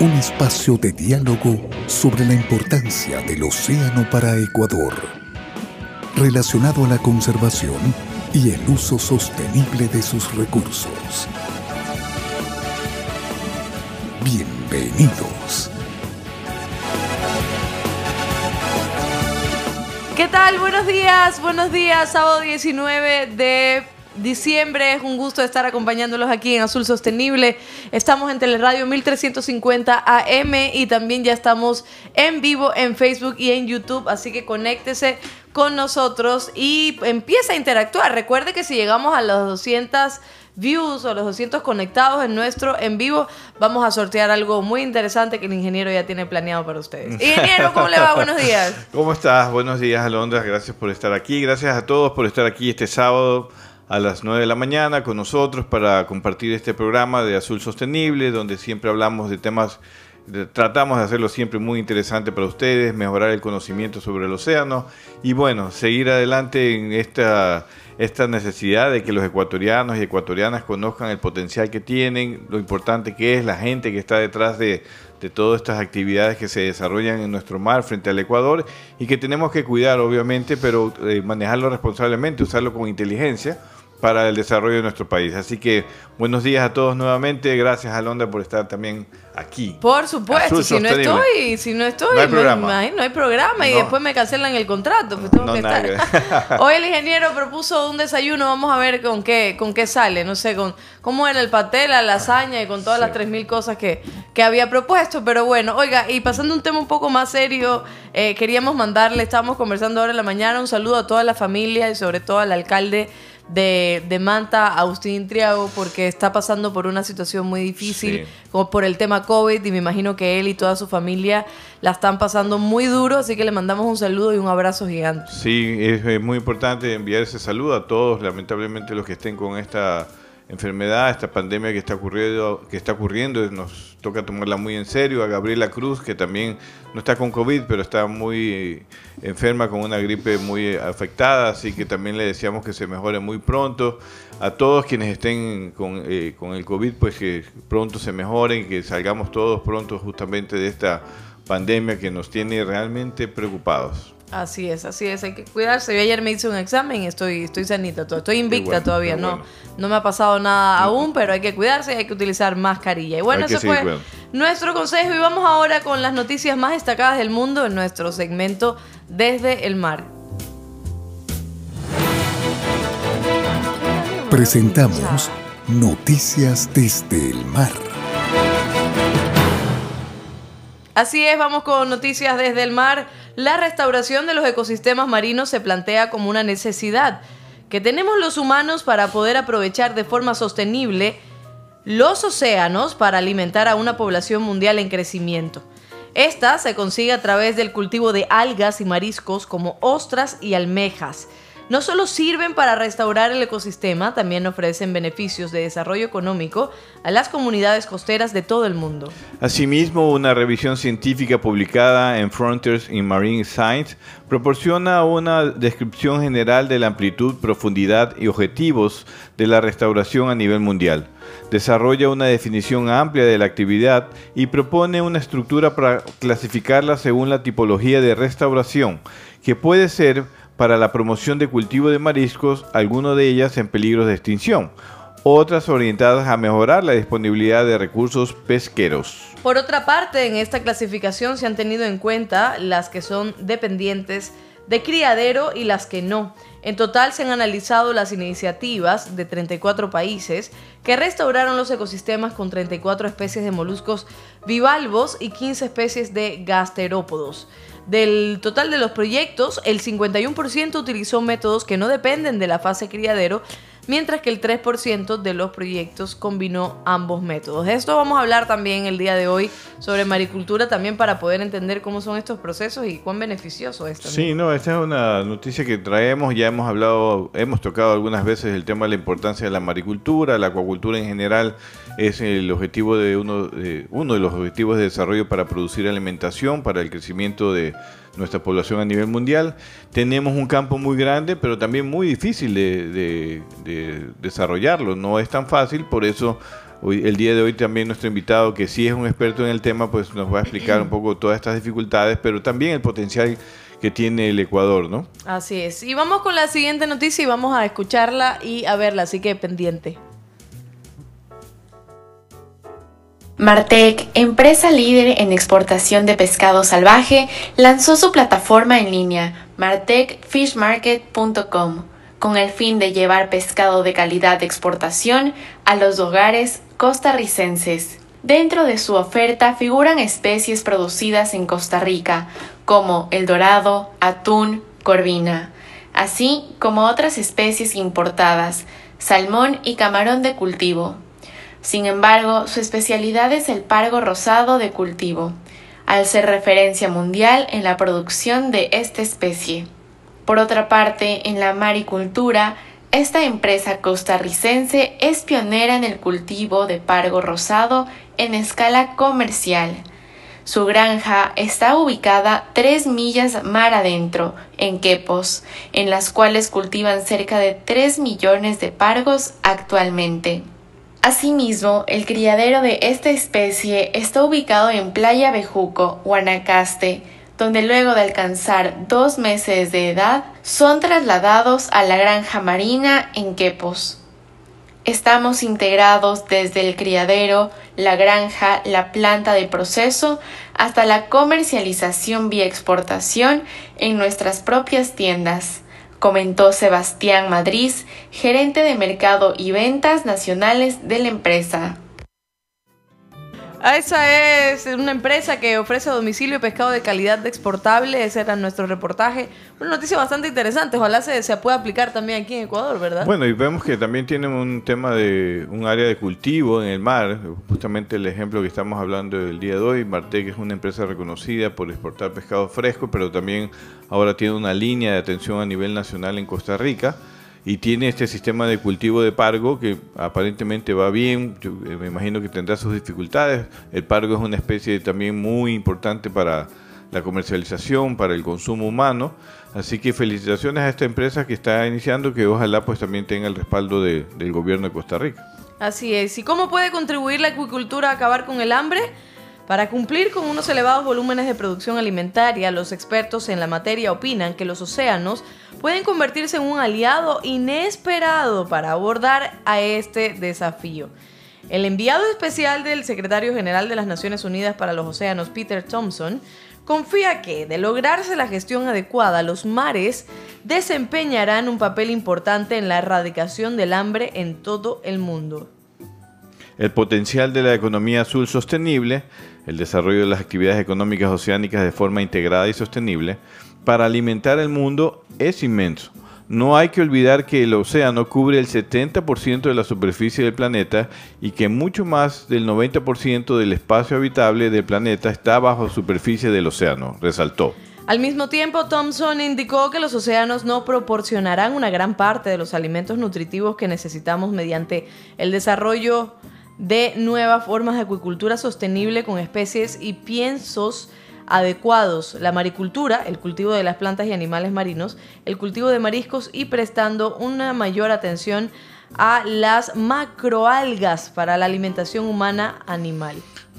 un espacio de diálogo sobre la importancia del océano para Ecuador, relacionado a la conservación y el uso sostenible de sus recursos. Bienvenidos. ¿Qué tal? Buenos días, buenos días, sábado 19 de diciembre. Es un gusto estar acompañándolos aquí en Azul Sostenible. Estamos en Teleradio 1350 AM y también ya estamos en vivo en Facebook y en YouTube. Así que conéctese con nosotros y empieza a interactuar. Recuerde que si llegamos a las 200 views o los 200 conectados en nuestro en vivo, vamos a sortear algo muy interesante que el ingeniero ya tiene planeado para ustedes. Ingeniero, ¿cómo le va? Buenos días. ¿Cómo estás? Buenos días, Alondra. Gracias por estar aquí. Gracias a todos por estar aquí este sábado a las 9 de la mañana con nosotros para compartir este programa de Azul Sostenible, donde siempre hablamos de temas, tratamos de hacerlo siempre muy interesante para ustedes, mejorar el conocimiento sobre el océano y bueno, seguir adelante en esta, esta necesidad de que los ecuatorianos y ecuatorianas conozcan el potencial que tienen, lo importante que es la gente que está detrás de, de todas estas actividades que se desarrollan en nuestro mar frente al Ecuador y que tenemos que cuidar obviamente, pero eh, manejarlo responsablemente, usarlo con inteligencia para el desarrollo de nuestro país. Así que buenos días a todos nuevamente. Gracias, Alondra, por estar también aquí. Por supuesto, si no estoy, si no estoy, no hay programa, no hay programa y después me cancelan el contrato. Pues tengo que estar. Hoy el ingeniero propuso un desayuno, vamos a ver con qué, con qué sale. No sé, con cómo era el paté, la lasaña y con todas las las 3.000 cosas que, que había propuesto. Pero bueno, oiga, y pasando un tema un poco más serio, eh, queríamos mandarle, estábamos conversando ahora en la mañana, un saludo a toda la familia y sobre todo al alcalde de, Manta, Agustín Triago, porque está pasando por una situación muy difícil por el tema COVID y me imagino que él y toda su familia la están pasando muy duro, así que le mandamos un saludo y un abrazo gigante. Sí, es muy importante enviar ese saludo a todos, lamentablemente los que estén con esta enfermedad, esta pandemia que está ocurriendo, que está ocurriendo, nos toca tomarla muy en serio. A Gabriela Cruz, que también no está con COVID, pero está muy enferma con una gripe muy afectada, así que también le deseamos que se mejore muy pronto. A todos quienes estén con, eh, con el COVID, pues que pronto se mejoren, que salgamos todos pronto justamente de esta pandemia que nos tiene realmente preocupados. Así es, así es, hay que cuidarse. Yo ayer me hice un examen y estoy, estoy sanita, estoy invicta todavía, no, no me ha pasado nada aún, pero hay que cuidarse y hay que utilizar mascarilla. Y bueno, eso fue nuestro consejo y vamos ahora con las noticias más destacadas del mundo en nuestro segmento Desde el Mar. Presentamos Noticias desde el Mar. Así es, vamos con noticias desde el mar. La restauración de los ecosistemas marinos se plantea como una necesidad que tenemos los humanos para poder aprovechar de forma sostenible los océanos para alimentar a una población mundial en crecimiento. Esta se consigue a través del cultivo de algas y mariscos como ostras y almejas no solo sirven para restaurar el ecosistema, también ofrecen beneficios de desarrollo económico a las comunidades costeras de todo el mundo. Asimismo, una revisión científica publicada en Frontiers in Marine Science proporciona una descripción general de la amplitud, profundidad y objetivos de la restauración a nivel mundial. Desarrolla una definición amplia de la actividad y propone una estructura para clasificarla según la tipología de restauración, que puede ser para la promoción de cultivo de mariscos, algunas de ellas en peligro de extinción, otras orientadas a mejorar la disponibilidad de recursos pesqueros. Por otra parte, en esta clasificación se han tenido en cuenta las que son dependientes de criadero y las que no. En total se han analizado las iniciativas de 34 países que restauraron los ecosistemas con 34 especies de moluscos bivalvos y 15 especies de gasterópodos. Del total de los proyectos, el 51% utilizó métodos que no dependen de la fase criadero, mientras que el 3% de los proyectos combinó ambos métodos. De esto vamos a hablar también el día de hoy sobre maricultura, también para poder entender cómo son estos procesos y cuán beneficioso es. Sí, no, esta es una noticia que traemos, ya hemos hablado, hemos tocado algunas veces el tema de la importancia de la maricultura, la acuacultura en general es el objetivo de uno, uno de los objetivos de desarrollo para producir alimentación, para el crecimiento de nuestra población a nivel mundial. Tenemos un campo muy grande, pero también muy difícil de, desarrollarlo. No es tan fácil, por eso Hoy, el día de hoy también nuestro invitado, que sí es un experto en el tema, pues nos va a explicar un poco todas estas dificultades, pero también el potencial que tiene el Ecuador, ¿no? Así es. Y vamos con la siguiente noticia y vamos a escucharla y a verla, así que pendiente. Martec, empresa líder en exportación de pescado salvaje, lanzó su plataforma en línea, martecfishmarket.com, con el fin de llevar pescado de calidad de exportación a los hogares costarricenses. Dentro de su oferta figuran especies producidas en Costa Rica, como el dorado, atún, corvina, así como otras especies importadas, salmón y camarón de cultivo. Sin embargo, su especialidad es el pargo rosado de cultivo, al ser referencia mundial en la producción de esta especie. Por otra parte, en la maricultura, esta empresa costarricense es pionera en el cultivo de pargo rosado en escala comercial. Su granja está ubicada tres millas mar adentro, en Quepos, en las cuales cultivan cerca de 3 millones de pargos actualmente. Asimismo, el criadero de esta especie está ubicado en Playa Bejuco, Guanacaste, donde luego de alcanzar dos meses de edad son trasladados a la granja marina en Quepos. Estamos integrados desde el criadero, la granja, la planta de proceso hasta la comercialización vía exportación en nuestras propias tiendas comentó Sebastián Madrid, gerente de mercado y ventas nacionales de la empresa. Ah, esa es una empresa que ofrece a domicilio pescado de calidad de exportable. Ese era nuestro reportaje. Una noticia bastante interesante. Ojalá se, se pueda aplicar también aquí en Ecuador, ¿verdad? Bueno, y vemos que también tienen un tema de un área de cultivo en el mar. Justamente el ejemplo que estamos hablando el día de hoy. Marte, que es una empresa reconocida por exportar pescado fresco, pero también ahora tiene una línea de atención a nivel nacional en Costa Rica y tiene este sistema de cultivo de pargo que aparentemente va bien, eh, me imagino que tendrá sus dificultades. El pargo es una especie también muy importante para la comercialización, para el consumo humano, así que felicitaciones a esta empresa que está iniciando, que ojalá pues también tenga el respaldo de, del gobierno de Costa Rica. Así es, ¿y cómo puede contribuir la acuicultura a acabar con el hambre? Para cumplir con unos elevados volúmenes de producción alimentaria, los expertos en la materia opinan que los océanos pueden convertirse en un aliado inesperado para abordar a este desafío. El enviado especial del secretario general de las Naciones Unidas para los Océanos, Peter Thompson, confía que, de lograrse la gestión adecuada, los mares desempeñarán un papel importante en la erradicación del hambre en todo el mundo. El potencial de la economía azul sostenible el desarrollo de las actividades económicas oceánicas de forma integrada y sostenible, para alimentar el mundo es inmenso. No hay que olvidar que el océano cubre el 70% de la superficie del planeta y que mucho más del 90% del espacio habitable del planeta está bajo superficie del océano, resaltó. Al mismo tiempo, Thompson indicó que los océanos no proporcionarán una gran parte de los alimentos nutritivos que necesitamos mediante el desarrollo de nuevas formas de acuicultura sostenible con especies y piensos adecuados, la maricultura, el cultivo de las plantas y animales marinos, el cultivo de mariscos y prestando una mayor atención a las macroalgas para la alimentación humana animal.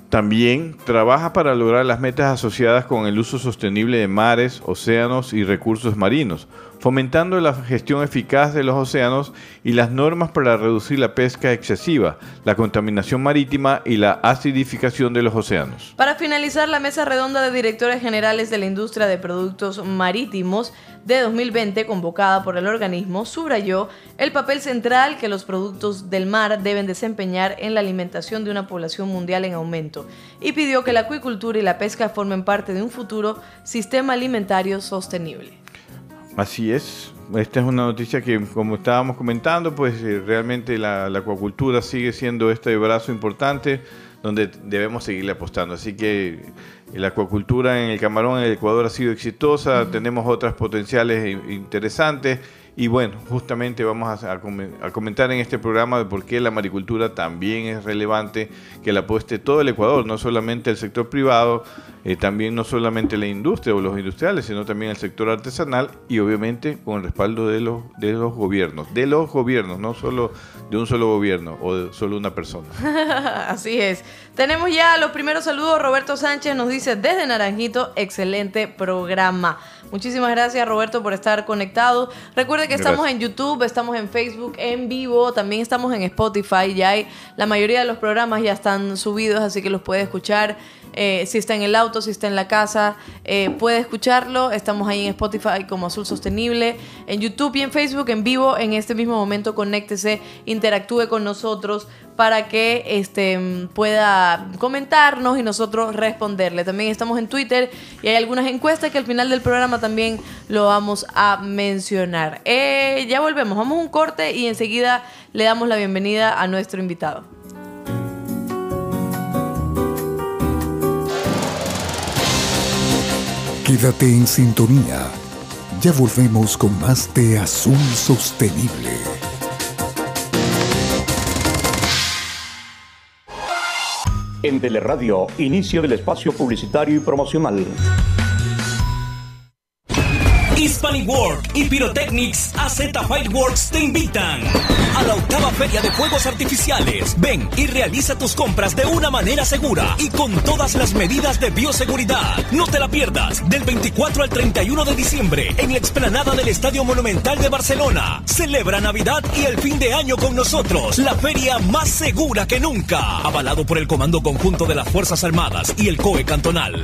También trabaja para lograr las metas asociadas con el uso sostenible de mares, océanos y recursos marinos, fomentando la gestión eficaz de los océanos y las normas para reducir la pesca excesiva, la contaminación marítima y la acidificación de los océanos. Para finalizar, la mesa redonda de directores generales de la industria de productos marítimos de 2020, convocada por el organismo, subrayó el papel central que los productos del mar deben desempeñar en la alimentación de una población mundial en aumento y pidió que la acuicultura y la pesca formen parte de un futuro sistema alimentario sostenible. Así es. Esta es una noticia que, como estábamos comentando, pues eh, realmente la, acuacultura sigue siendo este brazo importante donde debemos seguirle apostando. Así que eh, la acuacultura en el camarón en el Ecuador ha sido exitosa, tenemos otras potenciales interesantes Y bueno, justamente vamos a, comentar en este programa de por qué la maricultura también es relevante, que la apueste todo el Ecuador, no solamente el sector privado, eh, también no solamente la industria o los industriales, sino también el sector artesanal y obviamente con el respaldo de los, de los gobiernos, de los gobiernos, no solo de un solo gobierno o de solo una persona. Así es. Tenemos ya los primeros saludos. Roberto Sánchez nos dice desde Naranjito, excelente programa. Muchísimas gracias Roberto por estar conectado. Recuerde que estamos en YouTube, estamos en Facebook en vivo, también estamos en Spotify. Ya hay la mayoría de los programas ya están subidos, así que los puede escuchar. Eh, si está en el auto, si está en la casa, eh, puede escucharlo. Estamos ahí en Spotify como Azul Sostenible, en YouTube y en Facebook en vivo. En este mismo momento, conéctese, interactúe con nosotros para que este, pueda comentarnos y nosotros responderle. También estamos en Twitter y hay algunas encuestas que al final del programa también lo vamos a mencionar. Eh, ya volvemos, vamos a un corte y enseguida le damos la bienvenida a nuestro invitado. Quédate en sintonía. Ya volvemos con más de Azul Sostenible. En Teleradio, inicio del espacio publicitario y promocional. Hispanic y Pyrotechnics AZ Fireworks te invitan a la octava feria de fuegos artificiales. Ven y realiza tus compras de una manera segura y con todas las medidas de bioseguridad. No te la pierdas del 24 al 31 de diciembre en la explanada del Estadio Monumental de Barcelona. Celebra Navidad y el fin de año con nosotros. La feria más segura que nunca. Avalado por el Comando Conjunto de las Fuerzas Armadas y el COE Cantonal.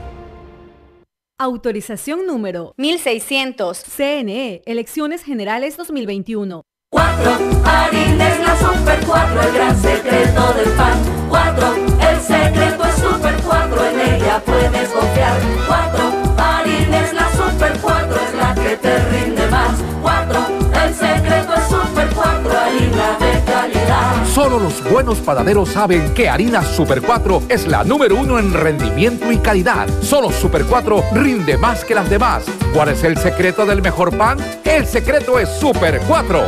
Autorización número 1600. CNE, Elecciones Generales 2021. 4. Harines la Super 4, el gran secreto del pan. 4. El secreto es Super 4, en ella puedes confiar. 4. Harines la Super 4, es la que te rinde Solo los buenos panaderos saben que harina Super 4 es la número uno en rendimiento y calidad. Solo Super 4 rinde más que las demás. ¿Cuál es el secreto del mejor pan? El secreto es Super 4.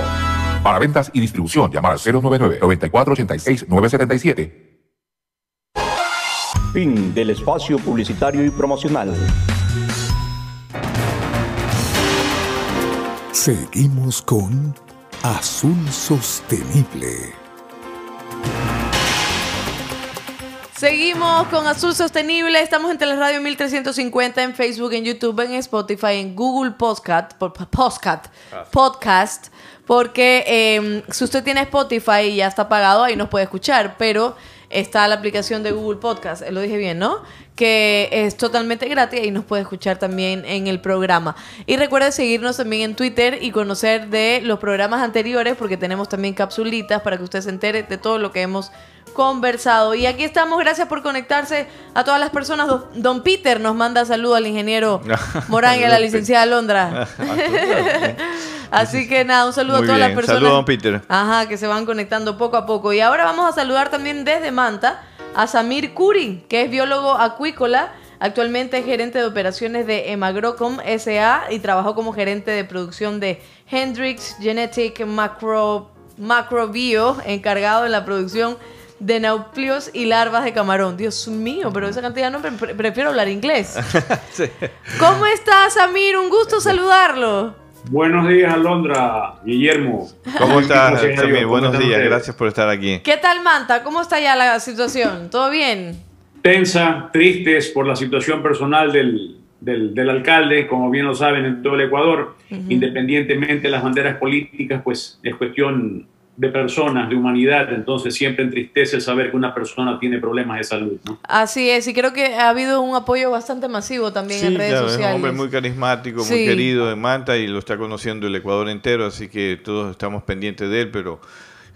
Para ventas y distribución, llamar al 099-9486-977. Fin del espacio publicitario y promocional. Seguimos con Azul Sostenible. Seguimos con Azul Sostenible. Estamos en Teleradio 1350 en Facebook, en YouTube, en Spotify, en Google Podcast, podcast, podcast porque em, si usted tiene Spotify y ya está pagado, ahí nos puede escuchar, pero está la aplicación de Google Podcast, lo dije bien, ¿no? Que es totalmente gratis y nos puede escuchar también en el programa. Y recuerde seguirnos también en Twitter y conocer de los programas anteriores, porque tenemos también capsulitas para que usted se entere de todo lo que hemos conversado. Y aquí estamos, gracias por conectarse a todas las personas. Don Peter nos manda saludos al ingeniero Morán y a la licenciada Londra. Así que nada, un saludo a todas las personas. Saludos, don Peter. Ajá, que se van conectando poco a poco. Y ahora vamos a saludar también desde Manta a Samir Curi, que es biólogo acuícola. Actualmente es gerente de operaciones de Emagrocom SA y trabajó como gerente de producción de Hendrix Genetic Macro, Macrobio, encargado en la producción de nauplios y larvas de camarón. Dios mío, pero esa cantidad no, prefiero hablar inglés. ¿Cómo estás, Samir? Un gusto saludarlo. Buenos días, Alondra, Guillermo. ¿Cómo estás, Samir? Buenos días, gracias por estar aquí. ¿Qué tal, Manta? ¿Cómo está ya la situación? ¿Todo bien? Tensa, tristes por la situación personal del, del, alcalde, como bien lo saben, en todo el Ecuador. Independientemente de las banderas políticas, pues es cuestión de personas, de humanidad, entonces siempre entristece saber que una persona tiene problemas de salud. Así es, y creo que ha habido un apoyo bastante masivo también en redes sociales. Es un hombre muy carismático, muy querido en Manta y lo está conociendo el Ecuador entero, así que todos estamos pendientes de él, pero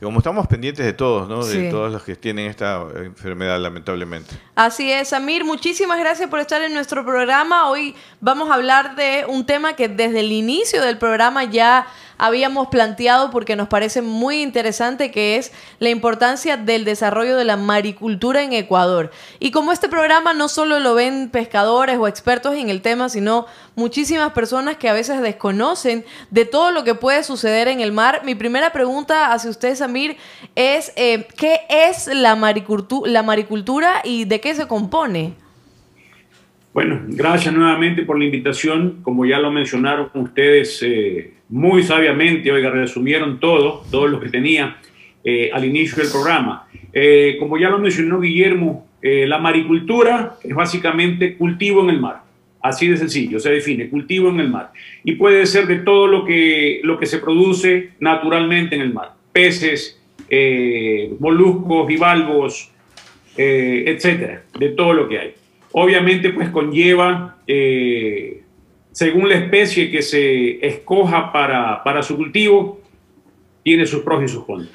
como estamos pendientes de todos, ¿no? De todos los que tienen esta enfermedad, lamentablemente. Así es, Amir, muchísimas gracias por estar en nuestro programa. Hoy vamos a hablar de un tema que desde el inicio del programa ya habíamos planteado porque nos parece muy interesante, que es la importancia del desarrollo de la maricultura en Ecuador. Y como este programa no solo lo ven pescadores o expertos en el tema, sino muchísimas personas que a veces desconocen de todo lo que puede suceder en el mar, mi primera pregunta hacia usted, Samir, es eh, ¿qué es la maricultura, la maricultura y de qué se compone? Bueno, gracias nuevamente por la invitación. Como ya lo mencionaron ustedes, eh, muy sabiamente, oiga, resumieron todo, todo lo que tenía eh, al inicio del programa. Eh, como ya lo mencionó Guillermo, eh, la maricultura es básicamente cultivo en el mar. Así de sencillo, se define, cultivo en el mar. Y puede ser de todo lo que, lo que se produce naturalmente en el mar. Peces, moluscos, bivalvos, etcétera, de todo lo que hay. Obviamente, pues conlleva según la especie que se escoja para, su cultivo, tiene sus pros y sus contras.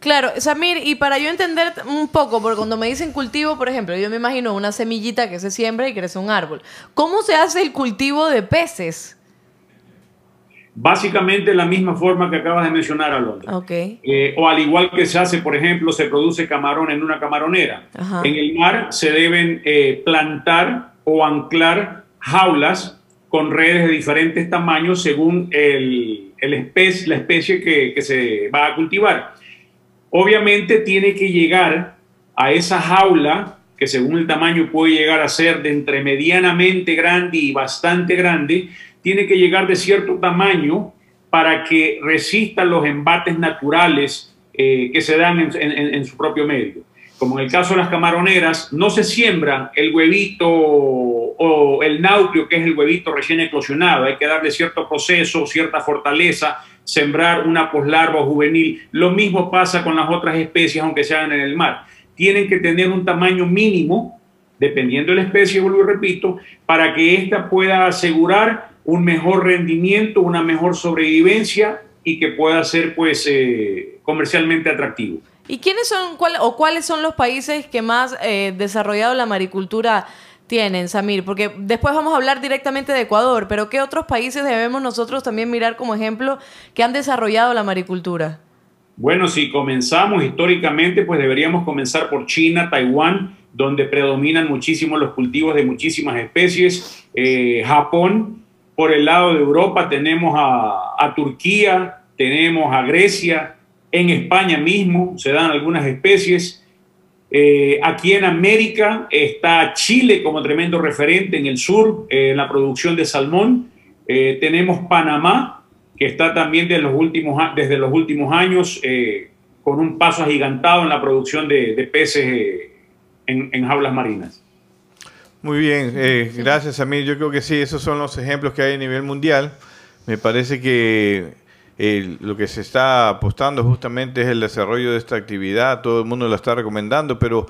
Claro, Samir, y para yo entender un poco, porque cuando me dicen cultivo, por ejemplo, yo me imagino una semillita que se siembra y crece un árbol. ¿Cómo se hace el cultivo de peces? Básicamente la misma forma que acabas de mencionar, Alondra. Okay. Eh, o al igual que se hace, por ejemplo, se produce camarón en una camaronera. En el mar se deben eh, plantar o anclar jaulas con redes de diferentes tamaños según el, la especie que, se va a cultivar. Obviamente tiene que llegar a esa jaula, que según el tamaño puede llegar a ser de entre medianamente grande y bastante grande, tiene que llegar de cierto tamaño para que resista los embates naturales eh, que se dan en, su propio medio. Como en el caso de las camaroneras, no se siembra el huevito o el nautrio, que es el huevito recién eclosionado. Hay que darle cierto proceso, cierta fortaleza, sembrar una poslarva juvenil. Lo mismo pasa con las otras especies, aunque sean en el mar. Tienen que tener un tamaño mínimo, dependiendo de la especie, vuelvo y repito, para que ésta pueda asegurar un mejor rendimiento, una mejor sobrevivencia y que pueda ser pues eh, comercialmente atractivo. ¿Y quiénes son o cuáles son los países que más eh, desarrollado la maricultura tienen, Samir? Porque después vamos a hablar directamente de Ecuador, pero ¿qué otros países debemos nosotros también mirar como ejemplo que han desarrollado la maricultura? Bueno, si comenzamos históricamente, pues deberíamos comenzar por China, Taiwán, donde predominan muchísimo los cultivos de muchísimas especies. Eh, Japón, por el lado de Europa tenemos a Turquía, tenemos a Grecia, en España mismo se dan algunas especies. Eh, aquí en América está Chile como tremendo referente en el sur, eh, en la producción de salmón. Eh, tenemos Panamá, que está también desde los últimos, desde los últimos años con un paso agigantado en la producción de, peces en, en, jaulas marinas. Muy bien, gracias a mí. Yo creo que sí, esos son los ejemplos que hay a nivel mundial. Me parece que lo que se está apostando justamente es el desarrollo de esta actividad, todo el mundo lo está recomendando, pero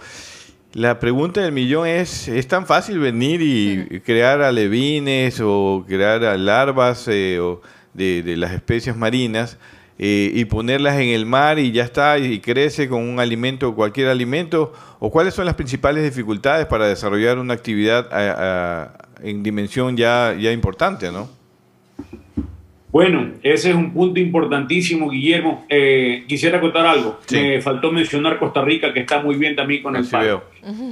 la pregunta del millón es, ¿es tan fácil venir y crear alevines o crear larvas eh, de, las especies marinas eh, y ponerlas en el mar y ya está y crece con un alimento, cualquier alimento? ¿O cuáles son las principales dificultades para desarrollar una actividad en dimensión ya, ya importante, no? Bueno, ese es un punto importantísimo, Guillermo. Eh, quisiera contar algo. Me faltó mencionar Costa Rica, que está muy bien también con el palo.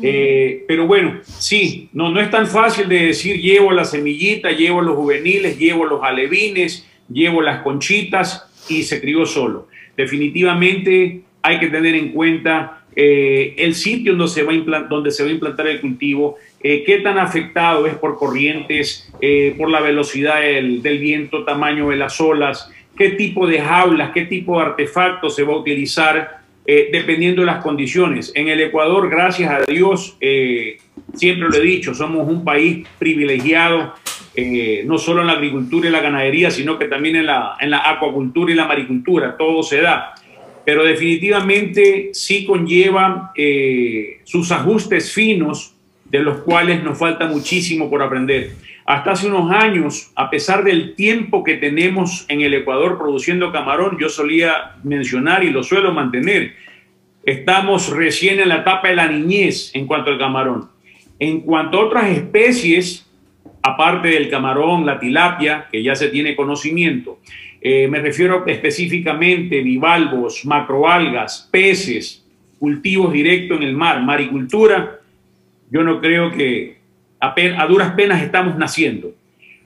Eh, pero bueno, sí, no, no es tan fácil de decir llevo la semillita, llevo los juveniles, llevo los alevines, llevo las conchitas y se crió solo. Definitivamente hay que tener en cuenta eh, el sitio donde se, va a donde se va a implantar el cultivo, eh, qué tan afectado es por corrientes, eh, por la velocidad del, viento, tamaño de las olas, qué tipo de jaulas, qué tipo de artefactos se va a utilizar, dependiendo de las condiciones. En el Ecuador, gracias a Dios, siempre lo he dicho, somos un país privilegiado, no solo en la agricultura y la ganadería, sino que también en la, en la acuacultura y la maricultura, todo se da. Pero definitivamente sí conlleva eh, sus ajustes finos, de los cuales nos falta muchísimo por aprender. Hasta hace unos años, a pesar del tiempo que tenemos en el Ecuador produciendo camarón, yo solía mencionar y lo suelo mantener, estamos recién en la etapa de la niñez en cuanto al camarón. En cuanto a otras especies, aparte del camarón, la tilapia, que ya se tiene conocimiento, eh, me refiero específicamente a bivalvos, macroalgas, peces, cultivos directos en el mar, maricultura, yo no creo que a, a duras penas estamos naciendo.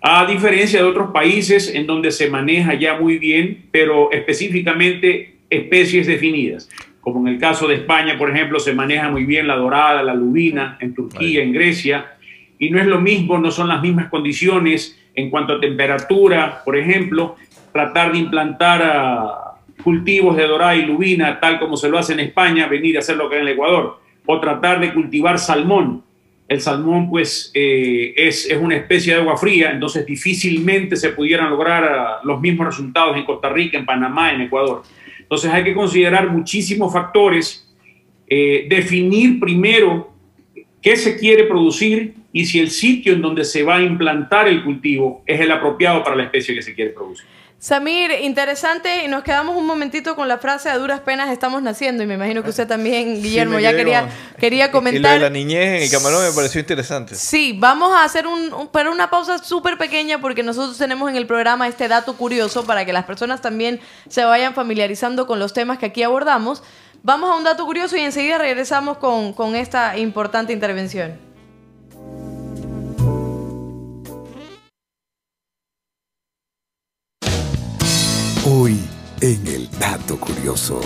A diferencia de otros países en donde se maneja ya muy bien, pero específicamente especies definidas como en el caso de España, por ejemplo, se maneja muy bien la dorada, la lubina, en Turquía, en Grecia, y no es lo mismo, no son las mismas condiciones en cuanto a temperatura, por ejemplo, tratar de implantar a cultivos de dorada y lubina, tal como se lo hace en España, venir a hacerlo acá en el Ecuador, o tratar de cultivar salmón. El salmón, pues, eh, es, es, una especie de agua fría, entonces difícilmente se pudieran lograr ah, los mismos resultados en Costa Rica, en Panamá, en Ecuador. Entonces hay que considerar muchísimos factores, eh, definir primero qué se quiere producir y si el sitio en donde se va a implantar el cultivo es el apropiado para la especie que se quiere producir. Samir, interesante y nos quedamos un momentito con la frase a duras penas estamos naciendo y me imagino que usted también, Guillermo, ya quería, quería comentar. Y lo de la niñez en el camarón me pareció interesante. Sí, vamos a hacer un, pero una pausa súper pequeña porque nosotros tenemos en el programa este dato curioso para que las personas también se vayan familiarizando con los temas que aquí abordamos. Vamos a un dato curioso y enseguida regresamos con, con esta importante intervención. En el Dato Curioso.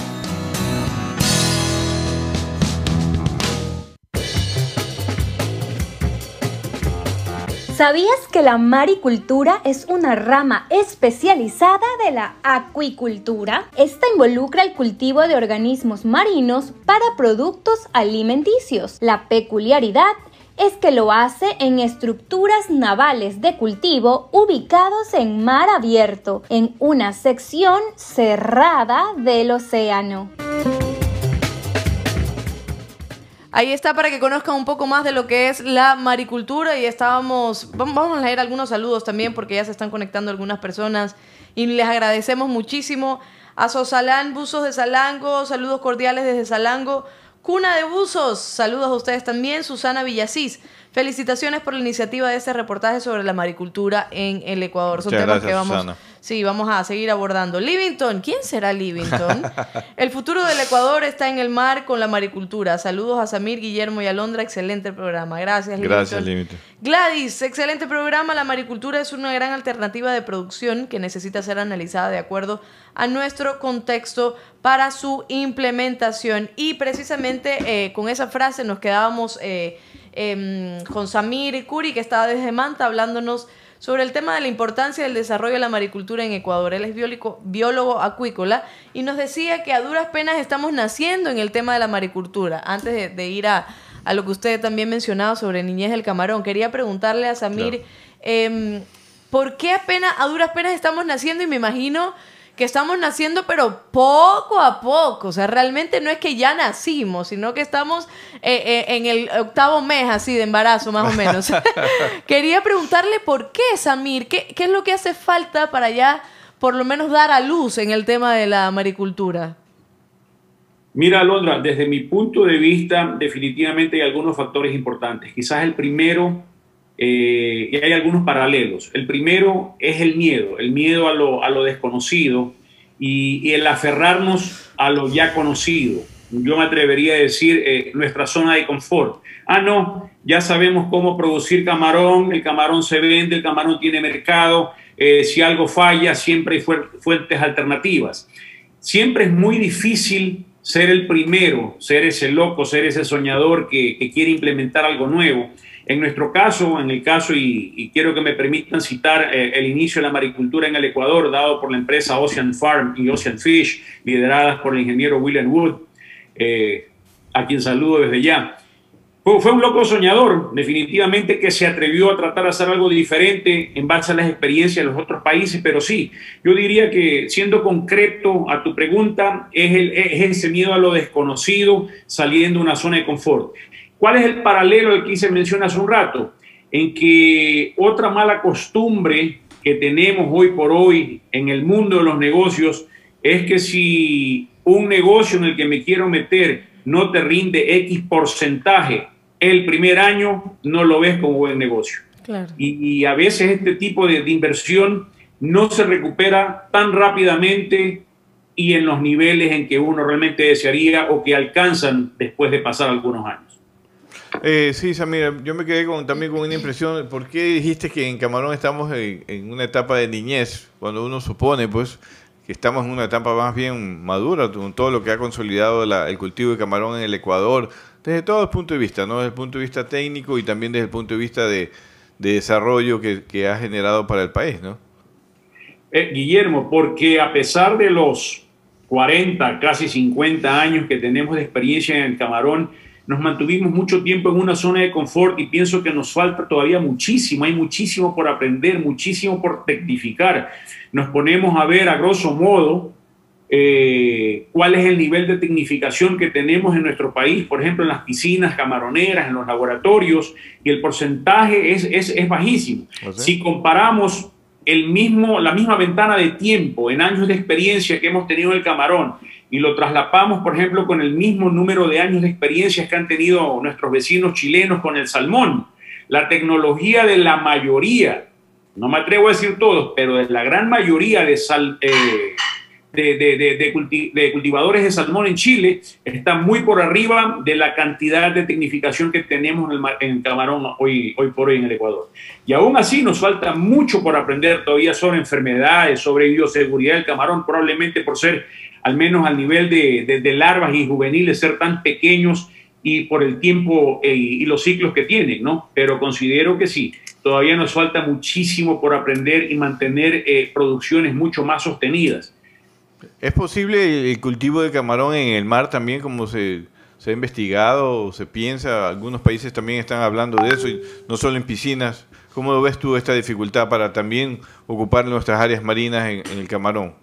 ¿Sabías que la maricultura es una rama especializada de la acuicultura? Esta involucra el cultivo de organismos marinos para productos alimenticios. La peculiaridad es que lo hace en estructuras navales de cultivo ubicados en mar abierto, en una sección cerrada del océano. Ahí está para que conozcan un poco más de lo que es la maricultura y estábamos, vamos a leer algunos saludos también porque ya se están conectando algunas personas y les agradecemos muchísimo a Sosalán Buzos de Salango, saludos cordiales desde Salango, Cuna de Buzos, saludos a ustedes también. Susana Villasís, felicitaciones por la iniciativa de este reportaje sobre la maricultura en el Ecuador. Son temas que vamos, sí, vamos a seguir abordando. Livington, ¿quién será Livington? el futuro del Ecuador está en el mar con la maricultura. Saludos a Samir, Guillermo y Alondra, excelente programa. Gracias, Livington. Gracias, Livington. Gladys, excelente programa. La maricultura es una gran alternativa de producción que necesita ser analizada de acuerdo a nuestro contexto para su implementación. Y precisamente eh, con esa frase nos quedábamos eh, em, con Samir Curi, que estaba desde Manta, hablándonos sobre el tema de la importancia del desarrollo de la maricultura en Ecuador. Él es biólogo, biólogo acuícola y nos decía que a duras penas estamos naciendo en el tema de la maricultura. Antes de, ir a, lo que usted también mencionaba sobre niñez del camarón, quería preguntarle a Samir, em, ¿por qué apenas, a duras penas estamos naciendo? Y me imagino que estamos naciendo, pero poco a poco. O sea, realmente no es que ya nacimos, sino que estamos eh, eh, en el octavo mes así de embarazo, más o menos. Quería preguntarle por qué, Samir, ¿qué, ¿qué es lo que hace falta para ya por lo menos dar a luz en el tema de la maricultura? Mira, Alondra, desde mi punto de vista, definitivamente hay algunos factores importantes. Quizás el primero eh, y hay algunos paralelos. El primero es el miedo, el miedo a lo, a lo desconocido y, el aferrarnos a lo ya conocido. Yo me atrevería a decir eh, nuestra zona de confort. Ah, no, ya sabemos cómo producir camarón, el camarón se vende, el camarón tiene mercado, eh, si algo falla, siempre hay fuentes alternativas. Siempre es muy difícil ser el primero, ser ese loco, ser ese soñador que, que quiere implementar algo nuevo. En nuestro caso, en el caso, y, quiero que me permitan citar eh, el inicio de la maricultura en el Ecuador, dado por la empresa Ocean Farm y Ocean Fish, lideradas por el ingeniero William Wood, eh, a quien saludo desde ya. fue, un loco soñador, definitivamente que se atrevió a tratar de hacer algo diferente en base a las experiencias de los otros países, pero sí, yo diría que siendo concreto a tu pregunta, es, el, es ese miedo a lo desconocido saliendo de una zona de confort. ¿Cuál es el paralelo al que se menciona hace un rato? En que otra mala costumbre que tenemos hoy por hoy en el mundo de los negocios es que si un negocio en el que me quiero meter no te rinde X porcentaje el primer año, no lo ves como buen negocio. Y, a veces este tipo de, inversión no se recupera tan rápidamente y en los niveles en que uno realmente desearía o que alcanzan después de pasar algunos años. Eh, sí, Samira, yo me quedé con, también con una impresión. ¿Por qué dijiste que en Camarón estamos en, una etapa de niñez? Cuando uno supone, pues, que estamos en una etapa más bien madura, con todo lo que ha consolidado el cultivo de camarón en el Ecuador, desde todo el punto de vista, ¿no? Desde el punto de vista técnico y también desde el punto de vista de, desarrollo que, ha generado para el país, ¿no? Eh, Guillermo, porque a pesar de los 40, casi 50 años que tenemos de experiencia en el camarón, nos mantuvimos mucho tiempo en una zona de confort y pienso que nos falta todavía muchísimo, hay muchísimo por aprender, muchísimo por tecnificar. Nos ponemos a ver a grosso modo eh, cuál es el nivel de tecnificación que tenemos en nuestro país, por ejemplo, en las piscinas camaroneras, en los laboratorios, y el porcentaje es, es, bajísimo. Si comparamos el mismo, la misma ventana de tiempo en años de experiencia que hemos tenido en el camarón y lo traslapamos, por ejemplo, con el mismo número de años de experiencias que han tenido nuestros vecinos chilenos con el salmón, la tecnología de la mayoría, no me atrevo a decir todos, pero de la gran mayoría de, sal, eh, de, cultivadores de salmón en Chile está muy por arriba de la cantidad de tecnificación que tenemos en el, camarón hoy, hoy por hoy en el Ecuador. Y aún así nos falta mucho por aprender todavía sobre enfermedades, sobre bioseguridad del camarón, probablemente por ser al menos al nivel de, larvas y juveniles, ser tan pequeños y por el tiempo eh, y los ciclos que tienen, ¿no? Pero considero que sí, todavía nos falta muchísimo por aprender y mantener eh, producciones mucho más sostenidas. ¿Es posible el cultivo de camarón en el mar también, como se, ha investigado o se piensa? Algunos países también están hablando de eso, y no solo en piscinas. ¿Cómo ves tú esta dificultad para también ocupar nuestras áreas marinas en, el camarón?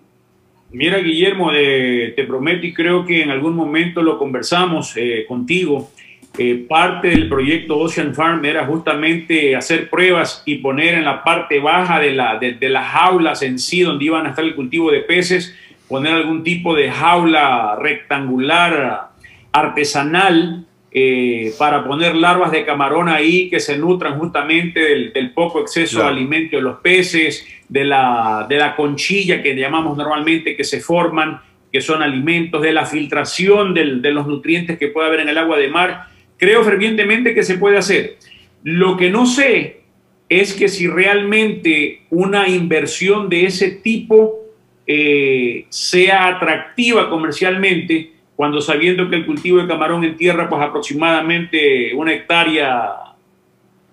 Mira, Guillermo, te prometo y creo que en algún momento lo conversamos eh, contigo. Eh, parte del proyecto Ocean Farm era justamente hacer pruebas y poner en la parte baja de, la, de las jaulas en sí, donde iban a estar el cultivo de peces, poner algún tipo de jaula rectangular artesanal eh, para poner larvas de camarón ahí que se nutran justamente del, poco exceso de alimento de los peces, de la, de la conchilla que llamamos normalmente que se forman, que son alimentos, de la filtración de los nutrientes que puede haber en el agua de mar. Creo fervientemente que se puede hacer. Lo que no sé es que si realmente una inversión de ese tipo eh, sea atractiva comercialmente, cuando sabiendo que el cultivo de camarón en tierra, pues aproximadamente una hectárea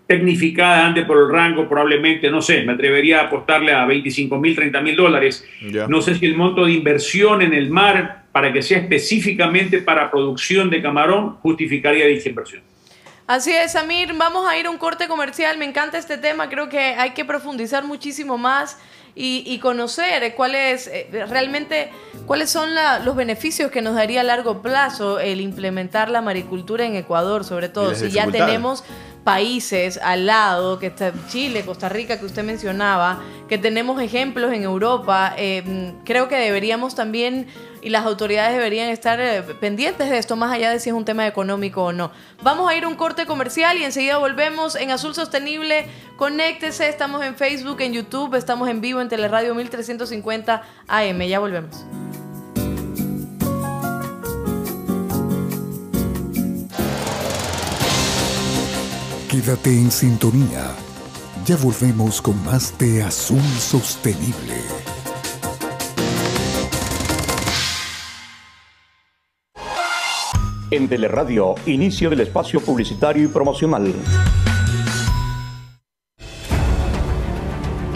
tecnificada ande por el rango, probablemente, no sé, me atrevería a apostarle a 25 mil, 30 mil dólares. No sé si el monto de inversión en el mar, para que sea específicamente para producción de camarón, justificaría dicha inversión. Así es, Samir, vamos a ir a un corte comercial, me encanta este tema, creo que hay que profundizar muchísimo más y, conocer cuáles eh, realmente cuáles son los beneficios que nos daría a largo plazo el implementar la maricultura en Ecuador, sobre todo. Si ya tenemos países al lado, que está Chile, Costa Rica, que usted mencionaba, que tenemos ejemplos en Europa, eh, creo que deberíamos también y las autoridades deberían estar eh, pendientes de esto, más allá de si es un tema económico o no. Vamos a ir a un corte comercial y enseguida volvemos en Azul Sostenible. Conéctese, estamos en Facebook, en YouTube, estamos en vivo en Teleradio 1350 AM. Ya volvemos. Quédate en sintonía. Ya volvemos con más de Azul Sostenible. En Teleradio, inicio del espacio publicitario y promocional.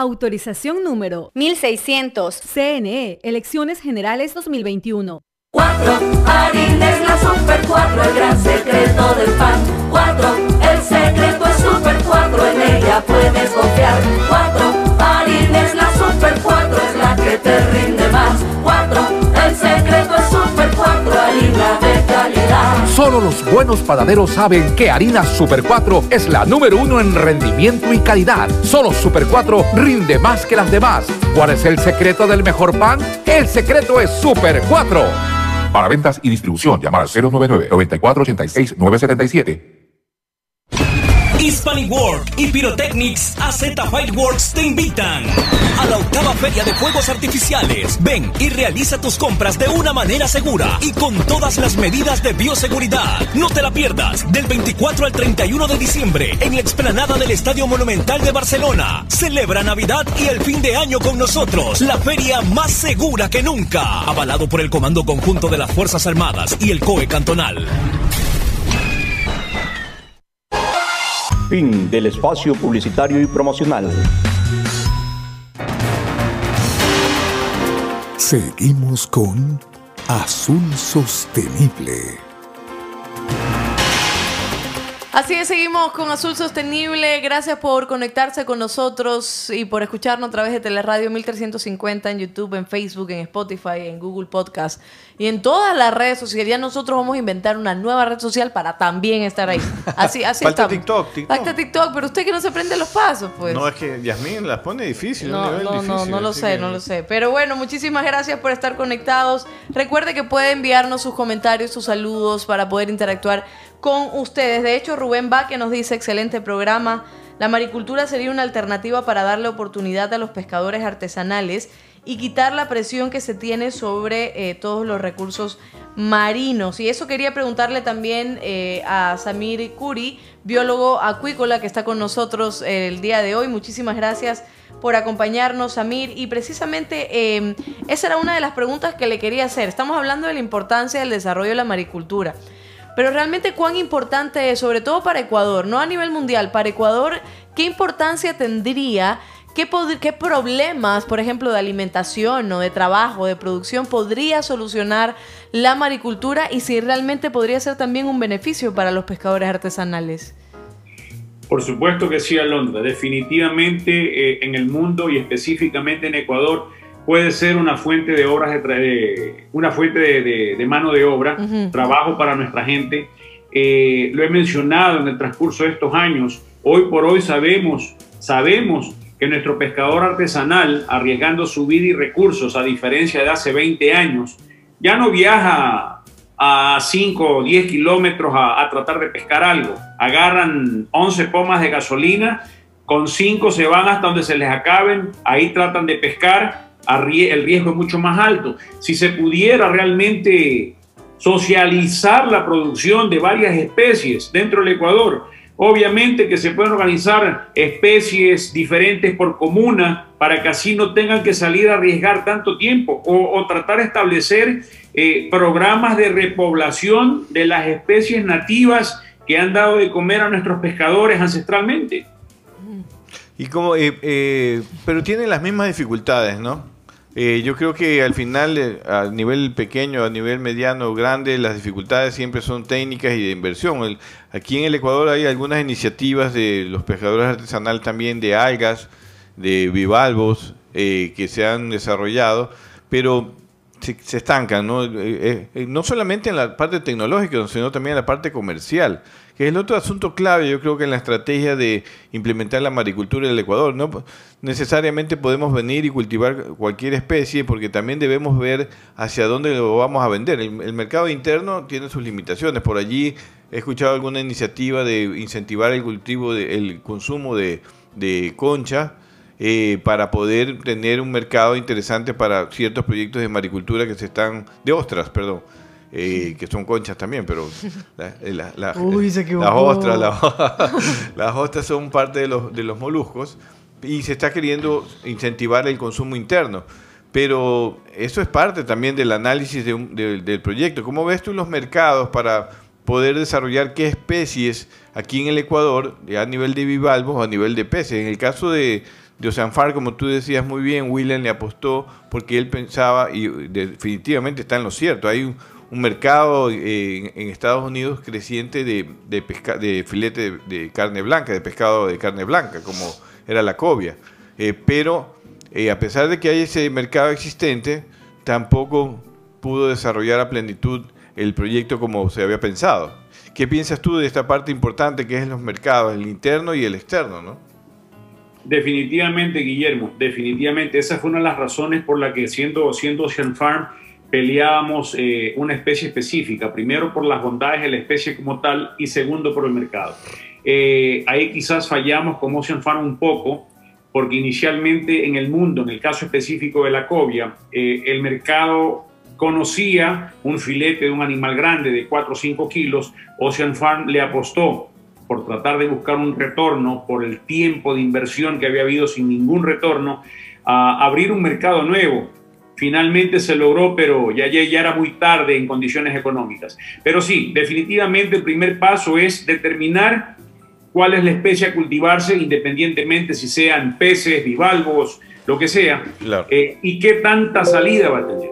Autorización número 1600. CNE, Elecciones Generales 2021. 4. Harines la Super 4, el gran secreto del pan. 4. El secreto es Super 4, en ella puedes confiar. 4. Harines la Super Solo los buenos panaderos saben que harina Super 4 es la número uno en rendimiento y calidad. Solo Super 4 rinde más que las demás. ¿Cuál es el secreto del mejor pan? El secreto es Super 4. Para ventas y distribución, llamar al 099-9486-977. Hispanic World y Pyrotechnics AZ Fireworks te invitan a la octava feria de fuegos artificiales. Ven y realiza tus compras de una manera segura y con todas las medidas de bioseguridad. No te la pierdas del 24 al 31 de diciembre en la explanada del Estadio Monumental de Barcelona. Celebra Navidad y el fin de año con nosotros. La feria más segura que nunca. Avalado por el Comando Conjunto de las Fuerzas Armadas y el COE Cantonal. Fin del espacio publicitario y promocional. Seguimos con Azul Sostenible. Así es, seguimos con Azul Sostenible. Gracias por conectarse con nosotros y por escucharnos a través de Teleradio 1350 en YouTube, en Facebook, en Spotify, en Google Podcast y en todas las redes sociales. Ya nosotros vamos a inventar una nueva red social para también estar ahí. Así, así Falta TikTok, TikTok. Falta TikTok, pero usted que no se prende los pasos, pues. No, es que Yasmín las pone difícil. No, no, no, no lo sé, no lo sé. Pero bueno, muchísimas gracias por estar conectados. Recuerde que puede enviarnos sus comentarios, sus saludos para poder interactuar con ustedes. De hecho, Rubén que nos dice, excelente programa. La maricultura sería una alternativa para darle oportunidad a los pescadores artesanales y quitar la presión que se tiene sobre eh, todos los recursos marinos. Y eso quería preguntarle también eh, a Samir Curi, biólogo acuícola que está con nosotros el día de hoy. Muchísimas gracias por acompañarnos, Samir. Y precisamente em, esa era una de las preguntas que le quería hacer. Estamos hablando de la importancia del desarrollo de la maricultura. Pero realmente cuán importante es, sobre todo para Ecuador, no a nivel mundial, para Ecuador, qué importancia tendría, qué, problemas, por ejemplo, de alimentación o de trabajo, de producción, podría solucionar la maricultura y si realmente podría ser también un beneficio para los pescadores artesanales. Por supuesto que sí, Alondra. Definitivamente eh, en el mundo y específicamente en Ecuador puede ser una fuente de obras, de, una fuente de, mano de obra, trabajo para nuestra gente. Eh, lo he mencionado en el transcurso de estos años. Hoy por hoy sabemos, sabemos que nuestro pescador artesanal, arriesgando su vida y recursos, a diferencia de hace 20 años, ya no viaja a 5 o 10 kilómetros a, a, tratar de pescar algo. Agarran 11 pomas de gasolina, con 5 se van hasta donde se les acaben, ahí tratan de pescar el riesgo es mucho más alto. Si se pudiera realmente socializar la producción de varias especies dentro del Ecuador, obviamente que se pueden organizar especies diferentes por comuna para que así no tengan que salir a arriesgar tanto tiempo o, tratar de establecer eh, programas de repoblación de las especies nativas que han dado de comer a nuestros pescadores ancestralmente. Y como, eh, eh, pero tienen las mismas dificultades, ¿no? Eh, yo creo que al final, a nivel pequeño, a nivel mediano grande, las dificultades siempre son técnicas y de inversión. aquí en el Ecuador hay algunas iniciativas de los pescadores artesanales también de algas, de bivalvos, que se han desarrollado, pero se, estancan, ¿no? no solamente en la parte tecnológica, sino también en la parte comercial que es el otro asunto clave, yo creo que en la estrategia de implementar la maricultura en el Ecuador. No necesariamente podemos venir y cultivar cualquier especie, porque también debemos ver hacia dónde lo vamos a vender. El, mercado interno tiene sus limitaciones. Por allí he escuchado alguna iniciativa de incentivar el cultivo, de, el consumo de, concha eh, para poder tener un mercado interesante para ciertos proyectos de maricultura que se están, de ostras, perdón, eh, que son conchas también, pero eh, las ostras, las ostras son parte de los, de los moluscos y se está queriendo incentivar el consumo interno. Pero eso es parte también del análisis del proyecto. ¿Cómo ves tú los mercados para poder desarrollar qué especies aquí en el Ecuador, a nivel de bivalvos o a nivel de peces? En el caso de, de Oceanfar, como tú decías muy bien, William le apostó porque él pensaba, y definitivamente está en lo cierto, hay un, mercado en, Estados Unidos creciente de, de, de filete de, carne blanca, de pescado de carne blanca, como era la cobia. Eh, pero eh, a pesar de que hay ese mercado existente, tampoco pudo desarrollar a plenitud el proyecto como se había pensado. ¿Qué piensas tú de esta parte importante que es los mercados, el interno y el externo, no? Definitivamente, Guillermo, definitivamente. Esa fue una de las razones por la que siendo, siendo Ocean Farm peleábamos eh, una especie específica. Primero por las bondades de la especie como tal y segundo por el mercado. Eh, ahí quizás fallamos como Ocean Farm un poco porque inicialmente en el mundo, en el caso específico de la cobia, eh, el mercado conocía un filete de un animal grande de 4 o 5 kilos, Ocean Farm le apostó por tratar de buscar un retorno, por el tiempo de inversión que había habido sin ningún retorno, a abrir un mercado nuevo. Finalmente se logró, pero ya, ya, ya era muy tarde en condiciones económicas. Pero sí, definitivamente el primer paso es determinar cuál es la especie a cultivarse, independientemente si sean peces, bivalvos, lo que sea, eh, y qué tanta salida va a tener.